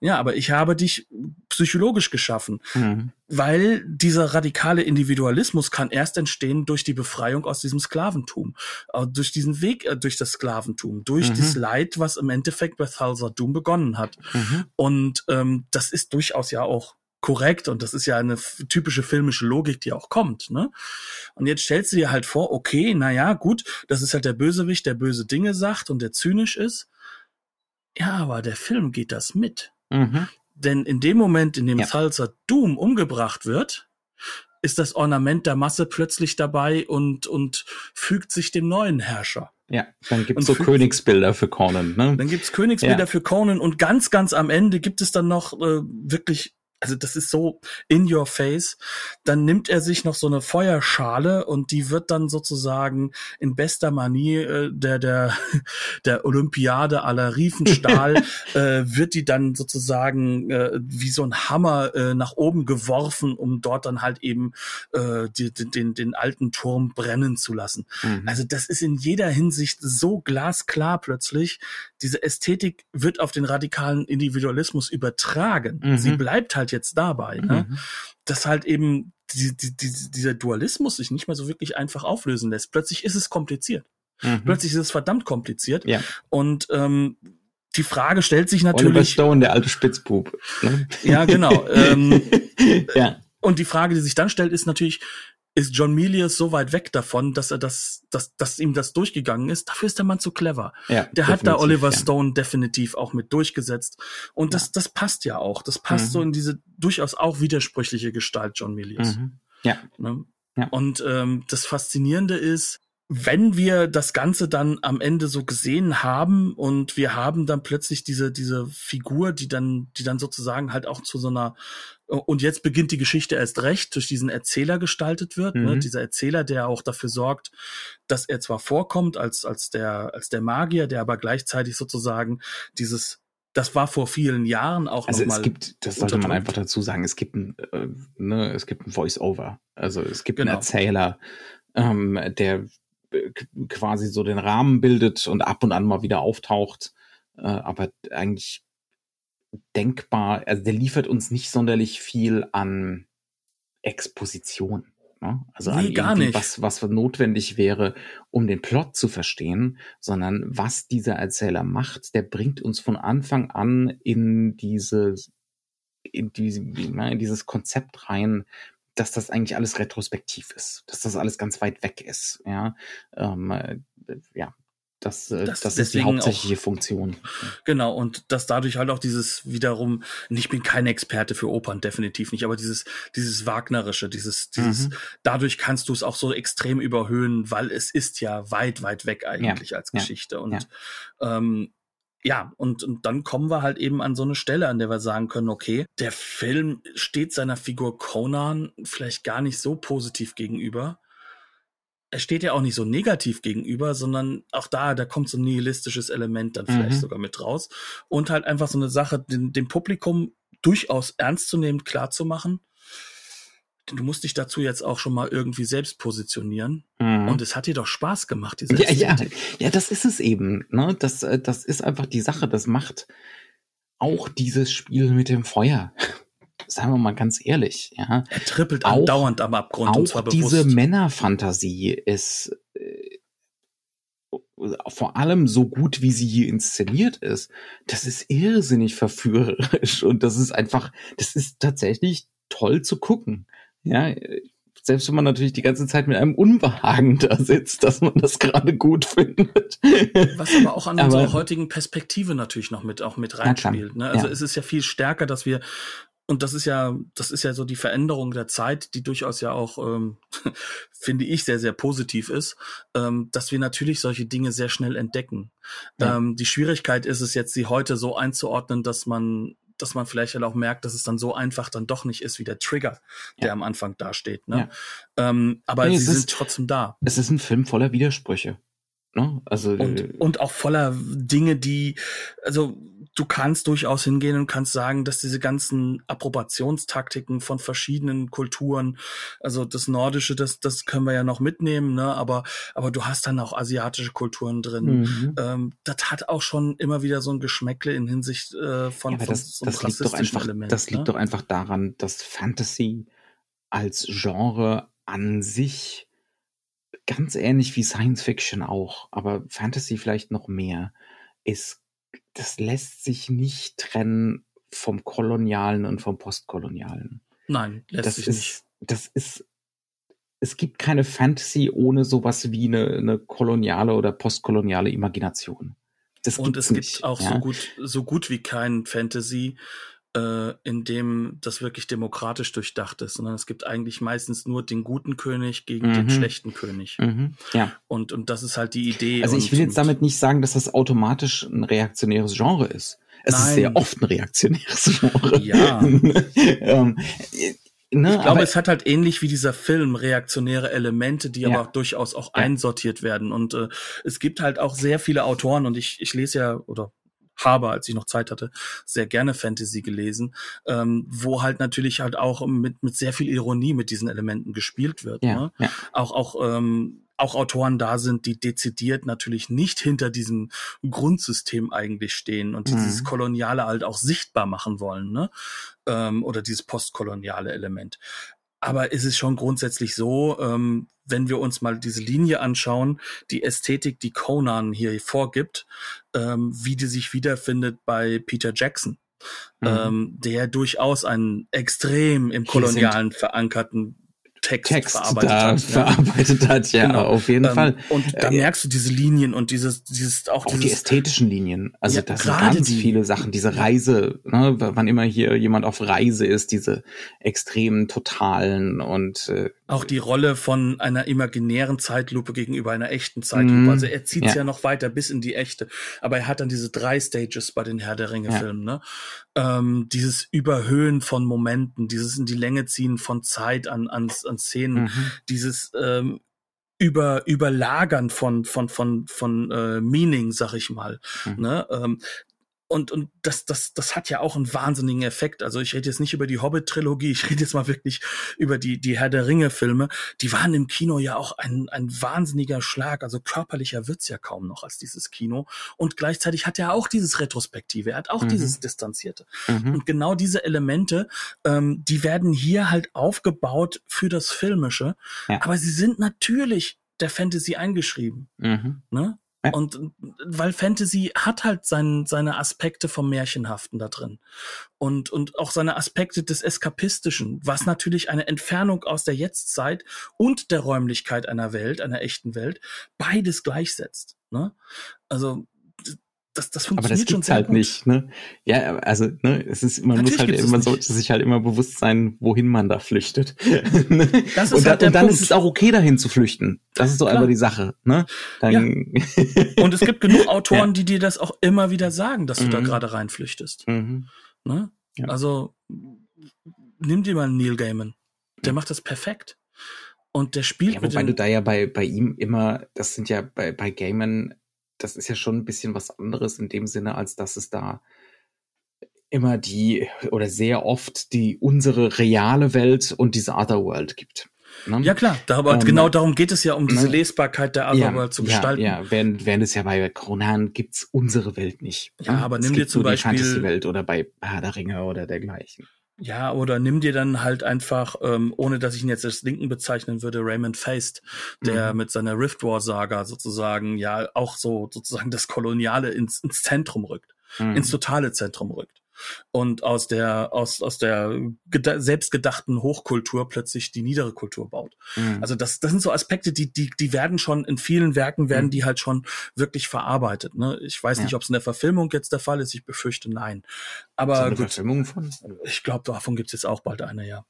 Ja, aber ich habe dich psychologisch geschaffen, mhm. weil dieser radikale Individualismus kann erst entstehen durch die Befreiung aus diesem Sklaventum, äh, durch diesen Weg äh, durch das Sklaventum, durch mhm. das Leid, was im Endeffekt bei Thulsa Doom begonnen hat. Mhm. Und ähm, das ist durchaus ja auch korrekt und das ist ja eine typische filmische Logik, die auch kommt, ne? Und jetzt stellst du dir halt vor, okay, na ja, gut, das ist halt der Bösewicht, der böse Dinge sagt und der zynisch ist. Ja, aber der Film geht das mit. Mhm. Denn in dem Moment, in dem ja. Salsa Doom umgebracht wird, ist das Ornament der Masse plötzlich dabei und, und fügt sich dem neuen Herrscher. Ja, dann gibt's so Königsbilder für Conan, ne? Dann gibt's Königsbilder ja. für Conan und ganz, ganz am Ende gibt es dann noch äh, wirklich also das ist so in your face, dann nimmt er sich noch so eine Feuerschale und die wird dann sozusagen in bester Manier äh, der der (laughs) der Olympiade aller Riefenstahl (laughs) äh, wird die dann sozusagen äh, wie so ein Hammer äh, nach oben geworfen, um dort dann halt eben äh, die, den den alten Turm brennen zu lassen. Mhm. Also das ist in jeder Hinsicht so glasklar plötzlich. Diese Ästhetik wird auf den radikalen Individualismus übertragen. Mhm. Sie bleibt halt jetzt dabei. Ne? Mhm. Ne? Dass halt eben die, die, die, dieser Dualismus sich nicht mehr so wirklich einfach auflösen lässt. Plötzlich ist es kompliziert. Mhm. Plötzlich ist es verdammt kompliziert. Ja. Und ähm, die Frage stellt sich natürlich. Oliver Stone, der alte Spitzbub. Ne? Ja, genau. ähm, (laughs) ja. Und die Frage, die sich dann stellt, ist natürlich, ist John Milius so weit weg davon, dass er das, dass, dass ihm das durchgegangen ist. Dafür ist der Mann zu clever. Ja, der hat da Oliver ja. Stone definitiv auch mit durchgesetzt. Und das, ja. das passt ja auch. Das passt mhm. so in diese durchaus auch widersprüchliche Gestalt John Milius. Mhm. Ja. Ne? ja. Und ähm, das Faszinierende ist, wenn wir das Ganze dann am Ende so gesehen haben und wir haben dann plötzlich diese, diese Figur, die dann, die dann sozusagen halt auch zu so einer, und jetzt beginnt die Geschichte erst recht, durch diesen Erzähler gestaltet wird, ne? mhm. ne? dieser Erzähler, der auch dafür sorgt, dass er zwar vorkommt als, als der, als der Magier, der aber gleichzeitig sozusagen dieses das war vor vielen Jahren auch also noch es gibt, das sollte man einfach dazu sagen, es gibt ein, äh, ne, es gibt ein Voice-Over, also es gibt genau. einen Erzähler, ähm, der quasi so den Rahmen bildet und ab und an mal wieder auftaucht. Äh, aber eigentlich denkbar, also der liefert uns nicht sonderlich viel an Exposition. Ne? Also nee, an gar nicht. Was, was notwendig wäre, um den Plot zu verstehen, sondern was dieser Erzähler macht, der bringt uns von Anfang an in diese in, diese, in dieses Konzept rein, dass das eigentlich alles retrospektiv ist, dass das alles ganz weit weg ist. Ja, ähm, äh, ja das, äh, das, das ist die hauptsächliche auch, Funktion. Genau, und dass dadurch halt auch dieses wiederum, ich bin kein Experte für Opern, definitiv nicht, aber dieses, dieses Wagnerische, dieses, dieses, mhm. dadurch kannst du es auch so extrem überhöhen, weil es ist ja weit, weit weg eigentlich ja, als Geschichte. Ja, und ja. Ähm, ja, und, und dann kommen wir halt eben an so eine Stelle, an der wir sagen können, okay, der Film steht seiner Figur Conan vielleicht gar nicht so positiv gegenüber. Er steht ja auch nicht so negativ gegenüber, sondern auch da, da kommt so ein nihilistisches Element dann vielleicht mhm. sogar mit raus. Und halt einfach so eine Sache, den, dem Publikum durchaus ernstzunehmend klar zu machen, du musst dich dazu jetzt auch schon mal irgendwie selbst positionieren. Mhm. Und es hat dir doch Spaß gemacht, diese ja, ja, ja, das ist es eben. Ne? Das, äh, das ist einfach die Sache. Das macht auch dieses Spiel mit dem Feuer. Sagen wir mal ganz ehrlich. Ja. Er trippelt auch, andauernd am Abgrund. Auch und zwar diese Männerfantasie ist äh, vor allem so gut, wie sie hier inszeniert ist, das ist irrsinnig verführerisch und das ist einfach, das ist tatsächlich toll zu gucken ja, selbst wenn man natürlich die ganze Zeit mit einem Unbehagen da sitzt, dass man das gerade gut findet. Was aber auch an aber, unserer heutigen Perspektive natürlich noch mit, auch mit reinspielt. Ne? Also ja. es ist ja viel stärker, dass wir und das ist ja, das ist ja so die Veränderung der Zeit, die durchaus ja auch, ähm, (laughs) finde ich, sehr, sehr positiv ist, ähm, dass wir natürlich solche Dinge sehr schnell entdecken. Ja. Ähm, die Schwierigkeit ist es jetzt, sie heute so einzuordnen, dass man dass man vielleicht halt auch merkt, dass es dann so einfach dann doch nicht ist wie der Trigger, der ja. am Anfang dasteht. Ne? Ja. Ähm, aber nee, sie sind ist, trotzdem da. Es ist ein Film voller Widersprüche. Ne? Also und, äh, und auch voller Dinge, die, also du kannst durchaus hingehen und kannst sagen, dass diese ganzen Approbationstaktiken von verschiedenen Kulturen, also das Nordische, das, das können wir ja noch mitnehmen, ne? aber, aber du hast dann auch asiatische Kulturen drin. Mhm. Ähm, das hat auch schon immer wieder so ein Geschmäckle in Hinsicht äh, von, ja, von das, so das liegt doch einfach, Element. Das liegt ne? doch einfach daran, dass Fantasy als Genre an sich ganz ähnlich wie Science Fiction auch, aber Fantasy vielleicht noch mehr, ist, das lässt sich nicht trennen vom Kolonialen und vom Postkolonialen. Nein, lässt das sich ist, nicht. Das ist, es gibt keine Fantasy ohne sowas wie eine, eine koloniale oder postkoloniale Imagination. Das und es nicht, gibt auch ja? so gut, so gut wie kein Fantasy, äh, in dem das wirklich demokratisch durchdacht ist, sondern es gibt eigentlich meistens nur den guten König gegen mhm. den schlechten König. Mhm. Ja. Und, und das ist halt die Idee. Also ich will jetzt damit nicht sagen, dass das automatisch ein reaktionäres Genre ist. Es Nein. ist sehr oft ein reaktionäres Genre. Ja. (laughs) ähm, Ne, ich glaube, es hat halt ähnlich wie dieser Film reaktionäre Elemente, die ja. aber auch durchaus auch ja. einsortiert werden. Und äh, es gibt halt auch sehr viele Autoren und ich, ich lese ja oder habe, als ich noch Zeit hatte, sehr gerne Fantasy gelesen, ähm, wo halt natürlich halt auch mit, mit sehr viel Ironie mit diesen Elementen gespielt wird. Ja, ne? ja. Auch, auch, ähm, auch Autoren da sind, die dezidiert natürlich nicht hinter diesem Grundsystem eigentlich stehen und mhm. dieses Koloniale halt auch sichtbar machen wollen, ne? Ähm, oder dieses postkoloniale Element. Aber ist es schon grundsätzlich so, ähm, wenn wir uns mal diese Linie anschauen, die Ästhetik, die Conan hier vorgibt, ähm, wie die sich wiederfindet bei Peter Jackson, mhm. ähm, der durchaus einen extrem im Kolonialen verankerten Text, Text verarbeitet da hat. Verarbeitet hat, ja, genau. auf jeden ähm, Fall. Und da äh, merkst du diese Linien und dieses, dieses auch, auch dieses, die ästhetischen Linien. Also ja, das sind ganz die, viele Sachen. Diese Reise, ne, wann immer hier jemand auf Reise ist, diese extremen, totalen und äh, auch die Rolle von einer imaginären Zeitlupe gegenüber einer echten Zeitlupe. Mm, also er zieht ja. ja. noch weiter bis in die echte. Aber er hat dann diese drei Stages bei den Herr der Ringe-Filmen. Ja. Ne? Ähm, dieses Überhöhen von Momenten, dieses in die Länge ziehen von Zeit an, an, an Szenen, mhm. dieses ähm, über überlagern von von von von äh, Meaning, sag ich mal. Mhm. Ne? Ähm, und, und das, das, das hat ja auch einen wahnsinnigen Effekt. Also ich rede jetzt nicht über die Hobbit-Trilogie, ich rede jetzt mal wirklich über die, die Herr der Ringe-Filme. Die waren im Kino ja auch ein, ein wahnsinniger Schlag. Also körperlicher wird's ja kaum noch als dieses Kino. Und gleichzeitig hat er auch dieses Retrospektive, er hat auch mhm. dieses Distanzierte. Mhm. Und genau diese Elemente, ähm, die werden hier halt aufgebaut für das Filmische. Ja. Aber sie sind natürlich der Fantasy eingeschrieben. Mhm. Ne? Und weil Fantasy hat halt sein, seine Aspekte vom Märchenhaften da drin. Und, und auch seine Aspekte des Eskapistischen, was natürlich eine Entfernung aus der Jetztzeit und der Räumlichkeit einer Welt, einer echten Welt, beides gleichsetzt. Ne? Also das, das funktioniert Aber das schon sehr halt gut. nicht, ne? Ja, also, ne, es ist, man Natürlich muss halt, man sollte sich halt immer bewusst sein, wohin man da flüchtet. (laughs) Das ist und, halt da, und dann Punkt. ist es auch okay, dahin zu flüchten. Das ist so einfach die Sache, ne? Dann ja. (laughs) Und es gibt genug Autoren, ja. die dir das auch immer wieder sagen, dass du mhm. da gerade reinflüchtest. Mhm. Ne? Ja. Also, nimm dir mal Neil Gaiman. Der macht das perfekt. Und der spielt ja, wobei du da ja bei, bei ihm immer, das sind ja bei, bei Gaiman das ist ja schon ein bisschen was anderes in dem Sinne, als dass es da immer die oder sehr oft die unsere reale Welt und diese Otherworld gibt. Ne? Ja klar, aber ähm, genau darum geht es ja, um diese ne? Lesbarkeit der Otherworld ja, zu gestalten. Ja, ja. Während, während es ja bei Conan gibt's unsere Welt nicht. Ja, ne? aber es nimm dir zum Beispiel die Fantasy-Welt oder bei Herr der Ringe oder dergleichen. Ja, oder nimm dir dann halt einfach, ähm, ohne dass ich ihn jetzt als Linken bezeichnen würde, Raymond Feist, der mhm. mit seiner Rift War Saga sozusagen ja auch so sozusagen das Koloniale ins, ins Zentrum rückt, mhm. ins totale Zentrum rückt und aus der aus aus der selbstgedachten Hochkultur plötzlich die niedere Kultur baut. Mhm. Also das das sind so Aspekte, die die die werden schon in vielen Werken werden mhm. die halt schon wirklich verarbeitet. Ne? Ich weiß ja. nicht, ob es in der Verfilmung jetzt der Fall ist. Ich befürchte nein. Aber gut, Verfilmung von? Ich glaube, davon gibt es jetzt auch bald eine. Ja.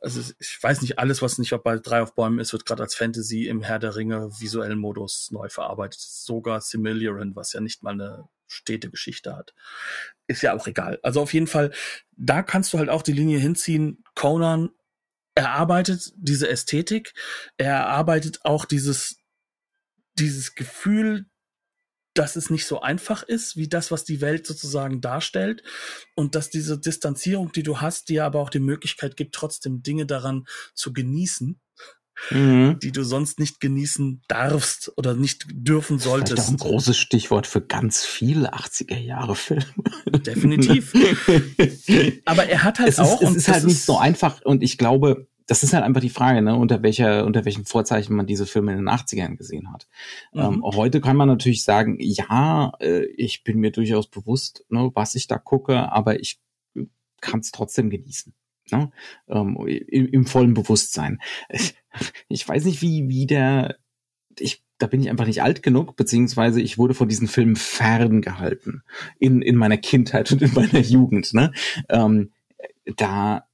Also ich weiß nicht alles, was nicht bei drei auf Bäumen ist, wird gerade als Fantasy im Herr der Ringe visuellen Modus neu verarbeitet. Sogar Similiaron, was ja nicht mal eine Städtegeschichte hat. Ist ja auch egal. Also auf jeden Fall, da kannst du halt auch die Linie hinziehen. Conan erarbeitet diese Ästhetik, er erarbeitet auch dieses, dieses Gefühl dass es nicht so einfach ist, wie das, was die Welt sozusagen darstellt. Und dass diese Distanzierung, die du hast, dir aber auch die Möglichkeit gibt, trotzdem Dinge daran zu genießen. Mhm. die du sonst nicht genießen darfst oder nicht dürfen solltest. Das ist ein großes Stichwort für ganz viele 80er Jahre Filme. Definitiv. (laughs) Aber er hat halt es auch. Ist, es ist halt nicht so einfach und ich glaube, das ist halt einfach die Frage, ne, unter welcher, unter welchen Vorzeichen man diese Filme in den 80ern gesehen hat. Mhm. Ähm, heute kann man natürlich sagen, ja, äh, ich bin mir durchaus bewusst, ne, was ich da gucke, aber ich kann es trotzdem genießen. Ne? Ähm, im, im, vollen Bewusstsein. Ich, weiß nicht, wie, wie der, ich, da bin ich einfach nicht alt genug, beziehungsweise ich wurde von diesen Filmen ferngehalten in, in meiner Kindheit und in meiner Jugend. Ne? Ähm, da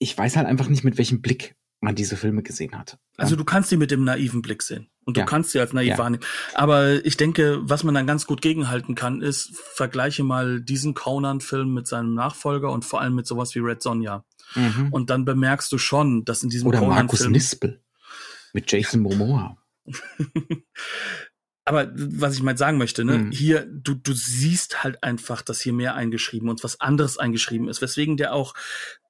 ich weiß halt einfach nicht, mit welchem Blick man diese Filme gesehen hat. Also du kannst sie mit dem naiven Blick sehen und du ja. kannst sie als naiv ja. wahrnehmen. Aber ich denke, was man dann ganz gut gegenhalten kann, ist, vergleiche mal diesen Conan-Film mit seinem Nachfolger und vor allem mit sowas wie Red Sonja. Mhm. Und dann bemerkst du schon, dass in diesem Oder Markus Nispel mit Jason Momoa. (laughs) Aber was ich mal sagen möchte, ne, mhm. hier, du, du siehst halt einfach, dass hier mehr eingeschrieben und was anderes eingeschrieben ist, weswegen der auch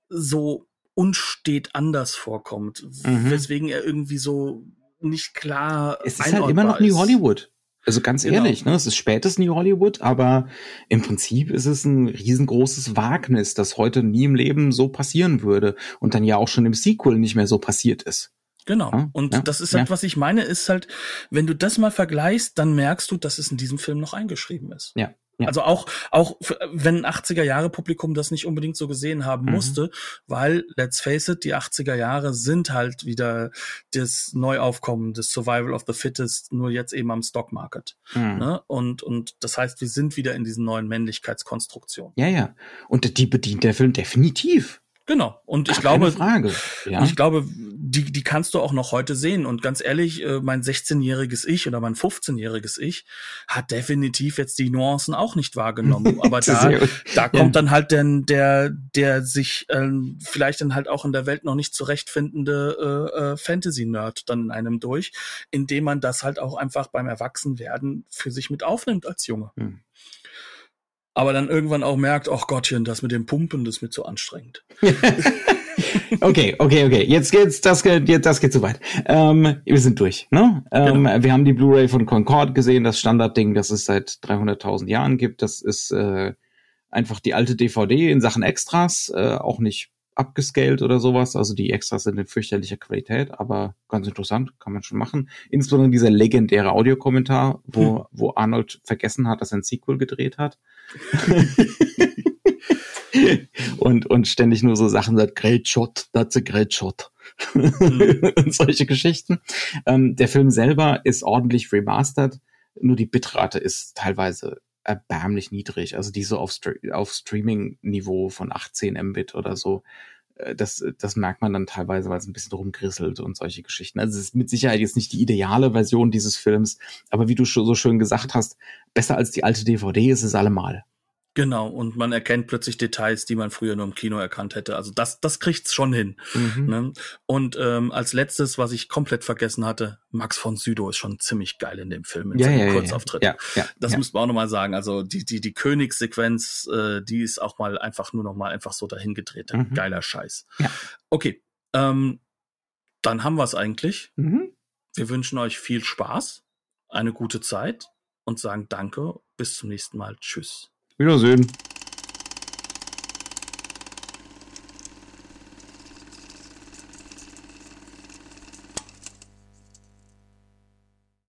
so unstet anders vorkommt, mhm. weswegen er irgendwie so nicht klar Es ist halt immer noch New Hollywood. Also ganz genau. ehrlich, ne, es ist spätes New Hollywood, aber im Prinzip ist es ein riesengroßes Wagnis, das heute nie im Leben so passieren würde und dann ja auch schon im Sequel nicht mehr so passiert ist. Genau. Ja, und ja, das ist halt, ja. was ich meine, ist halt, wenn du das mal vergleichst, dann merkst du, dass es in diesem Film noch eingeschrieben ist. Ja. Ja. Also auch, auch wenn 80er Jahre Publikum das nicht unbedingt so gesehen haben mhm. musste, weil, let's face it, die 80er Jahre sind halt wieder das Neuaufkommen des Survival of the Fittest, nur jetzt eben am Stock Market. Mhm. Ne? Und, und das heißt, wir sind wieder in diesen neuen Männlichkeitskonstruktionen. Ja, ja. Und die bedient der Film definitiv. Genau. Und ich Gar glaube. Ja. ich glaube, die, die kannst du auch noch heute sehen. Und ganz ehrlich, äh, mein 16-jähriges Ich oder mein 15-jähriges Ich hat definitiv jetzt die Nuancen auch nicht wahrgenommen. (laughs) Aber da, da kommt dann halt denn der, der sich ähm, vielleicht dann halt auch in der Welt noch nicht zurechtfindende äh, äh, Fantasy-Nerd dann in einem durch, indem man das halt auch einfach beim Erwachsenwerden für sich mit aufnimmt als Junge. Hm aber dann irgendwann auch merkt, ach Gottchen, das mit dem Pumpen, das ist mir zu anstrengend. (laughs) okay, okay, okay. Jetzt geht's, das geht, das geht zu weit. Ähm, wir sind durch. Ne? Ähm, genau. Wir haben die Blu-ray von Concorde gesehen, das Standardding, das es seit 300.000 Jahren gibt. Das ist äh, einfach die alte DVD in Sachen Extras, äh, auch nicht abgescaled oder sowas. Also die Extras sind in fürchterlicher Qualität, aber ganz interessant, kann man schon machen. Insbesondere dieser legendäre Audiokommentar, wo, hm. wo Arnold vergessen hat, dass er ein Sequel gedreht hat. (laughs) und, und ständig nur so Sachen sagt, great shot, that's a great shot. Mhm. (laughs) und solche Geschichten. Ähm, der Film selber ist ordentlich remastered, nur die Bitrate ist teilweise erbärmlich niedrig. Also die so auf, auf Streaming-Niveau von 18 Mbit oder so. Äh, das, das merkt man dann teilweise, weil es ein bisschen rumgrisselt und solche Geschichten. Also es ist mit Sicherheit jetzt nicht die ideale Version dieses Films, aber wie du so schön gesagt hast, besser als die alte DVD ist es allemal. Genau, und man erkennt plötzlich Details, die man früher nur im Kino erkannt hätte. Also das, das kriegt's schon hin. Mhm. Ne? Und ähm, als letztes, was ich komplett vergessen hatte, Max von Südow ist schon ziemlich geil in dem Film, in ja, seinem ja, Kurzauftritt. Ja, ja, das ja. müsste man auch nochmal sagen. Also die, die, die Königssequenz, äh, die ist auch mal einfach nur nochmal einfach so dahingedreht. Mhm. Geiler Scheiß. Ja. Okay, ähm, dann haben wir's eigentlich. Mhm. Wir wünschen euch viel Spaß, eine gute Zeit und sagen Danke, bis zum nächsten Mal. Tschüss. Wiedersehen.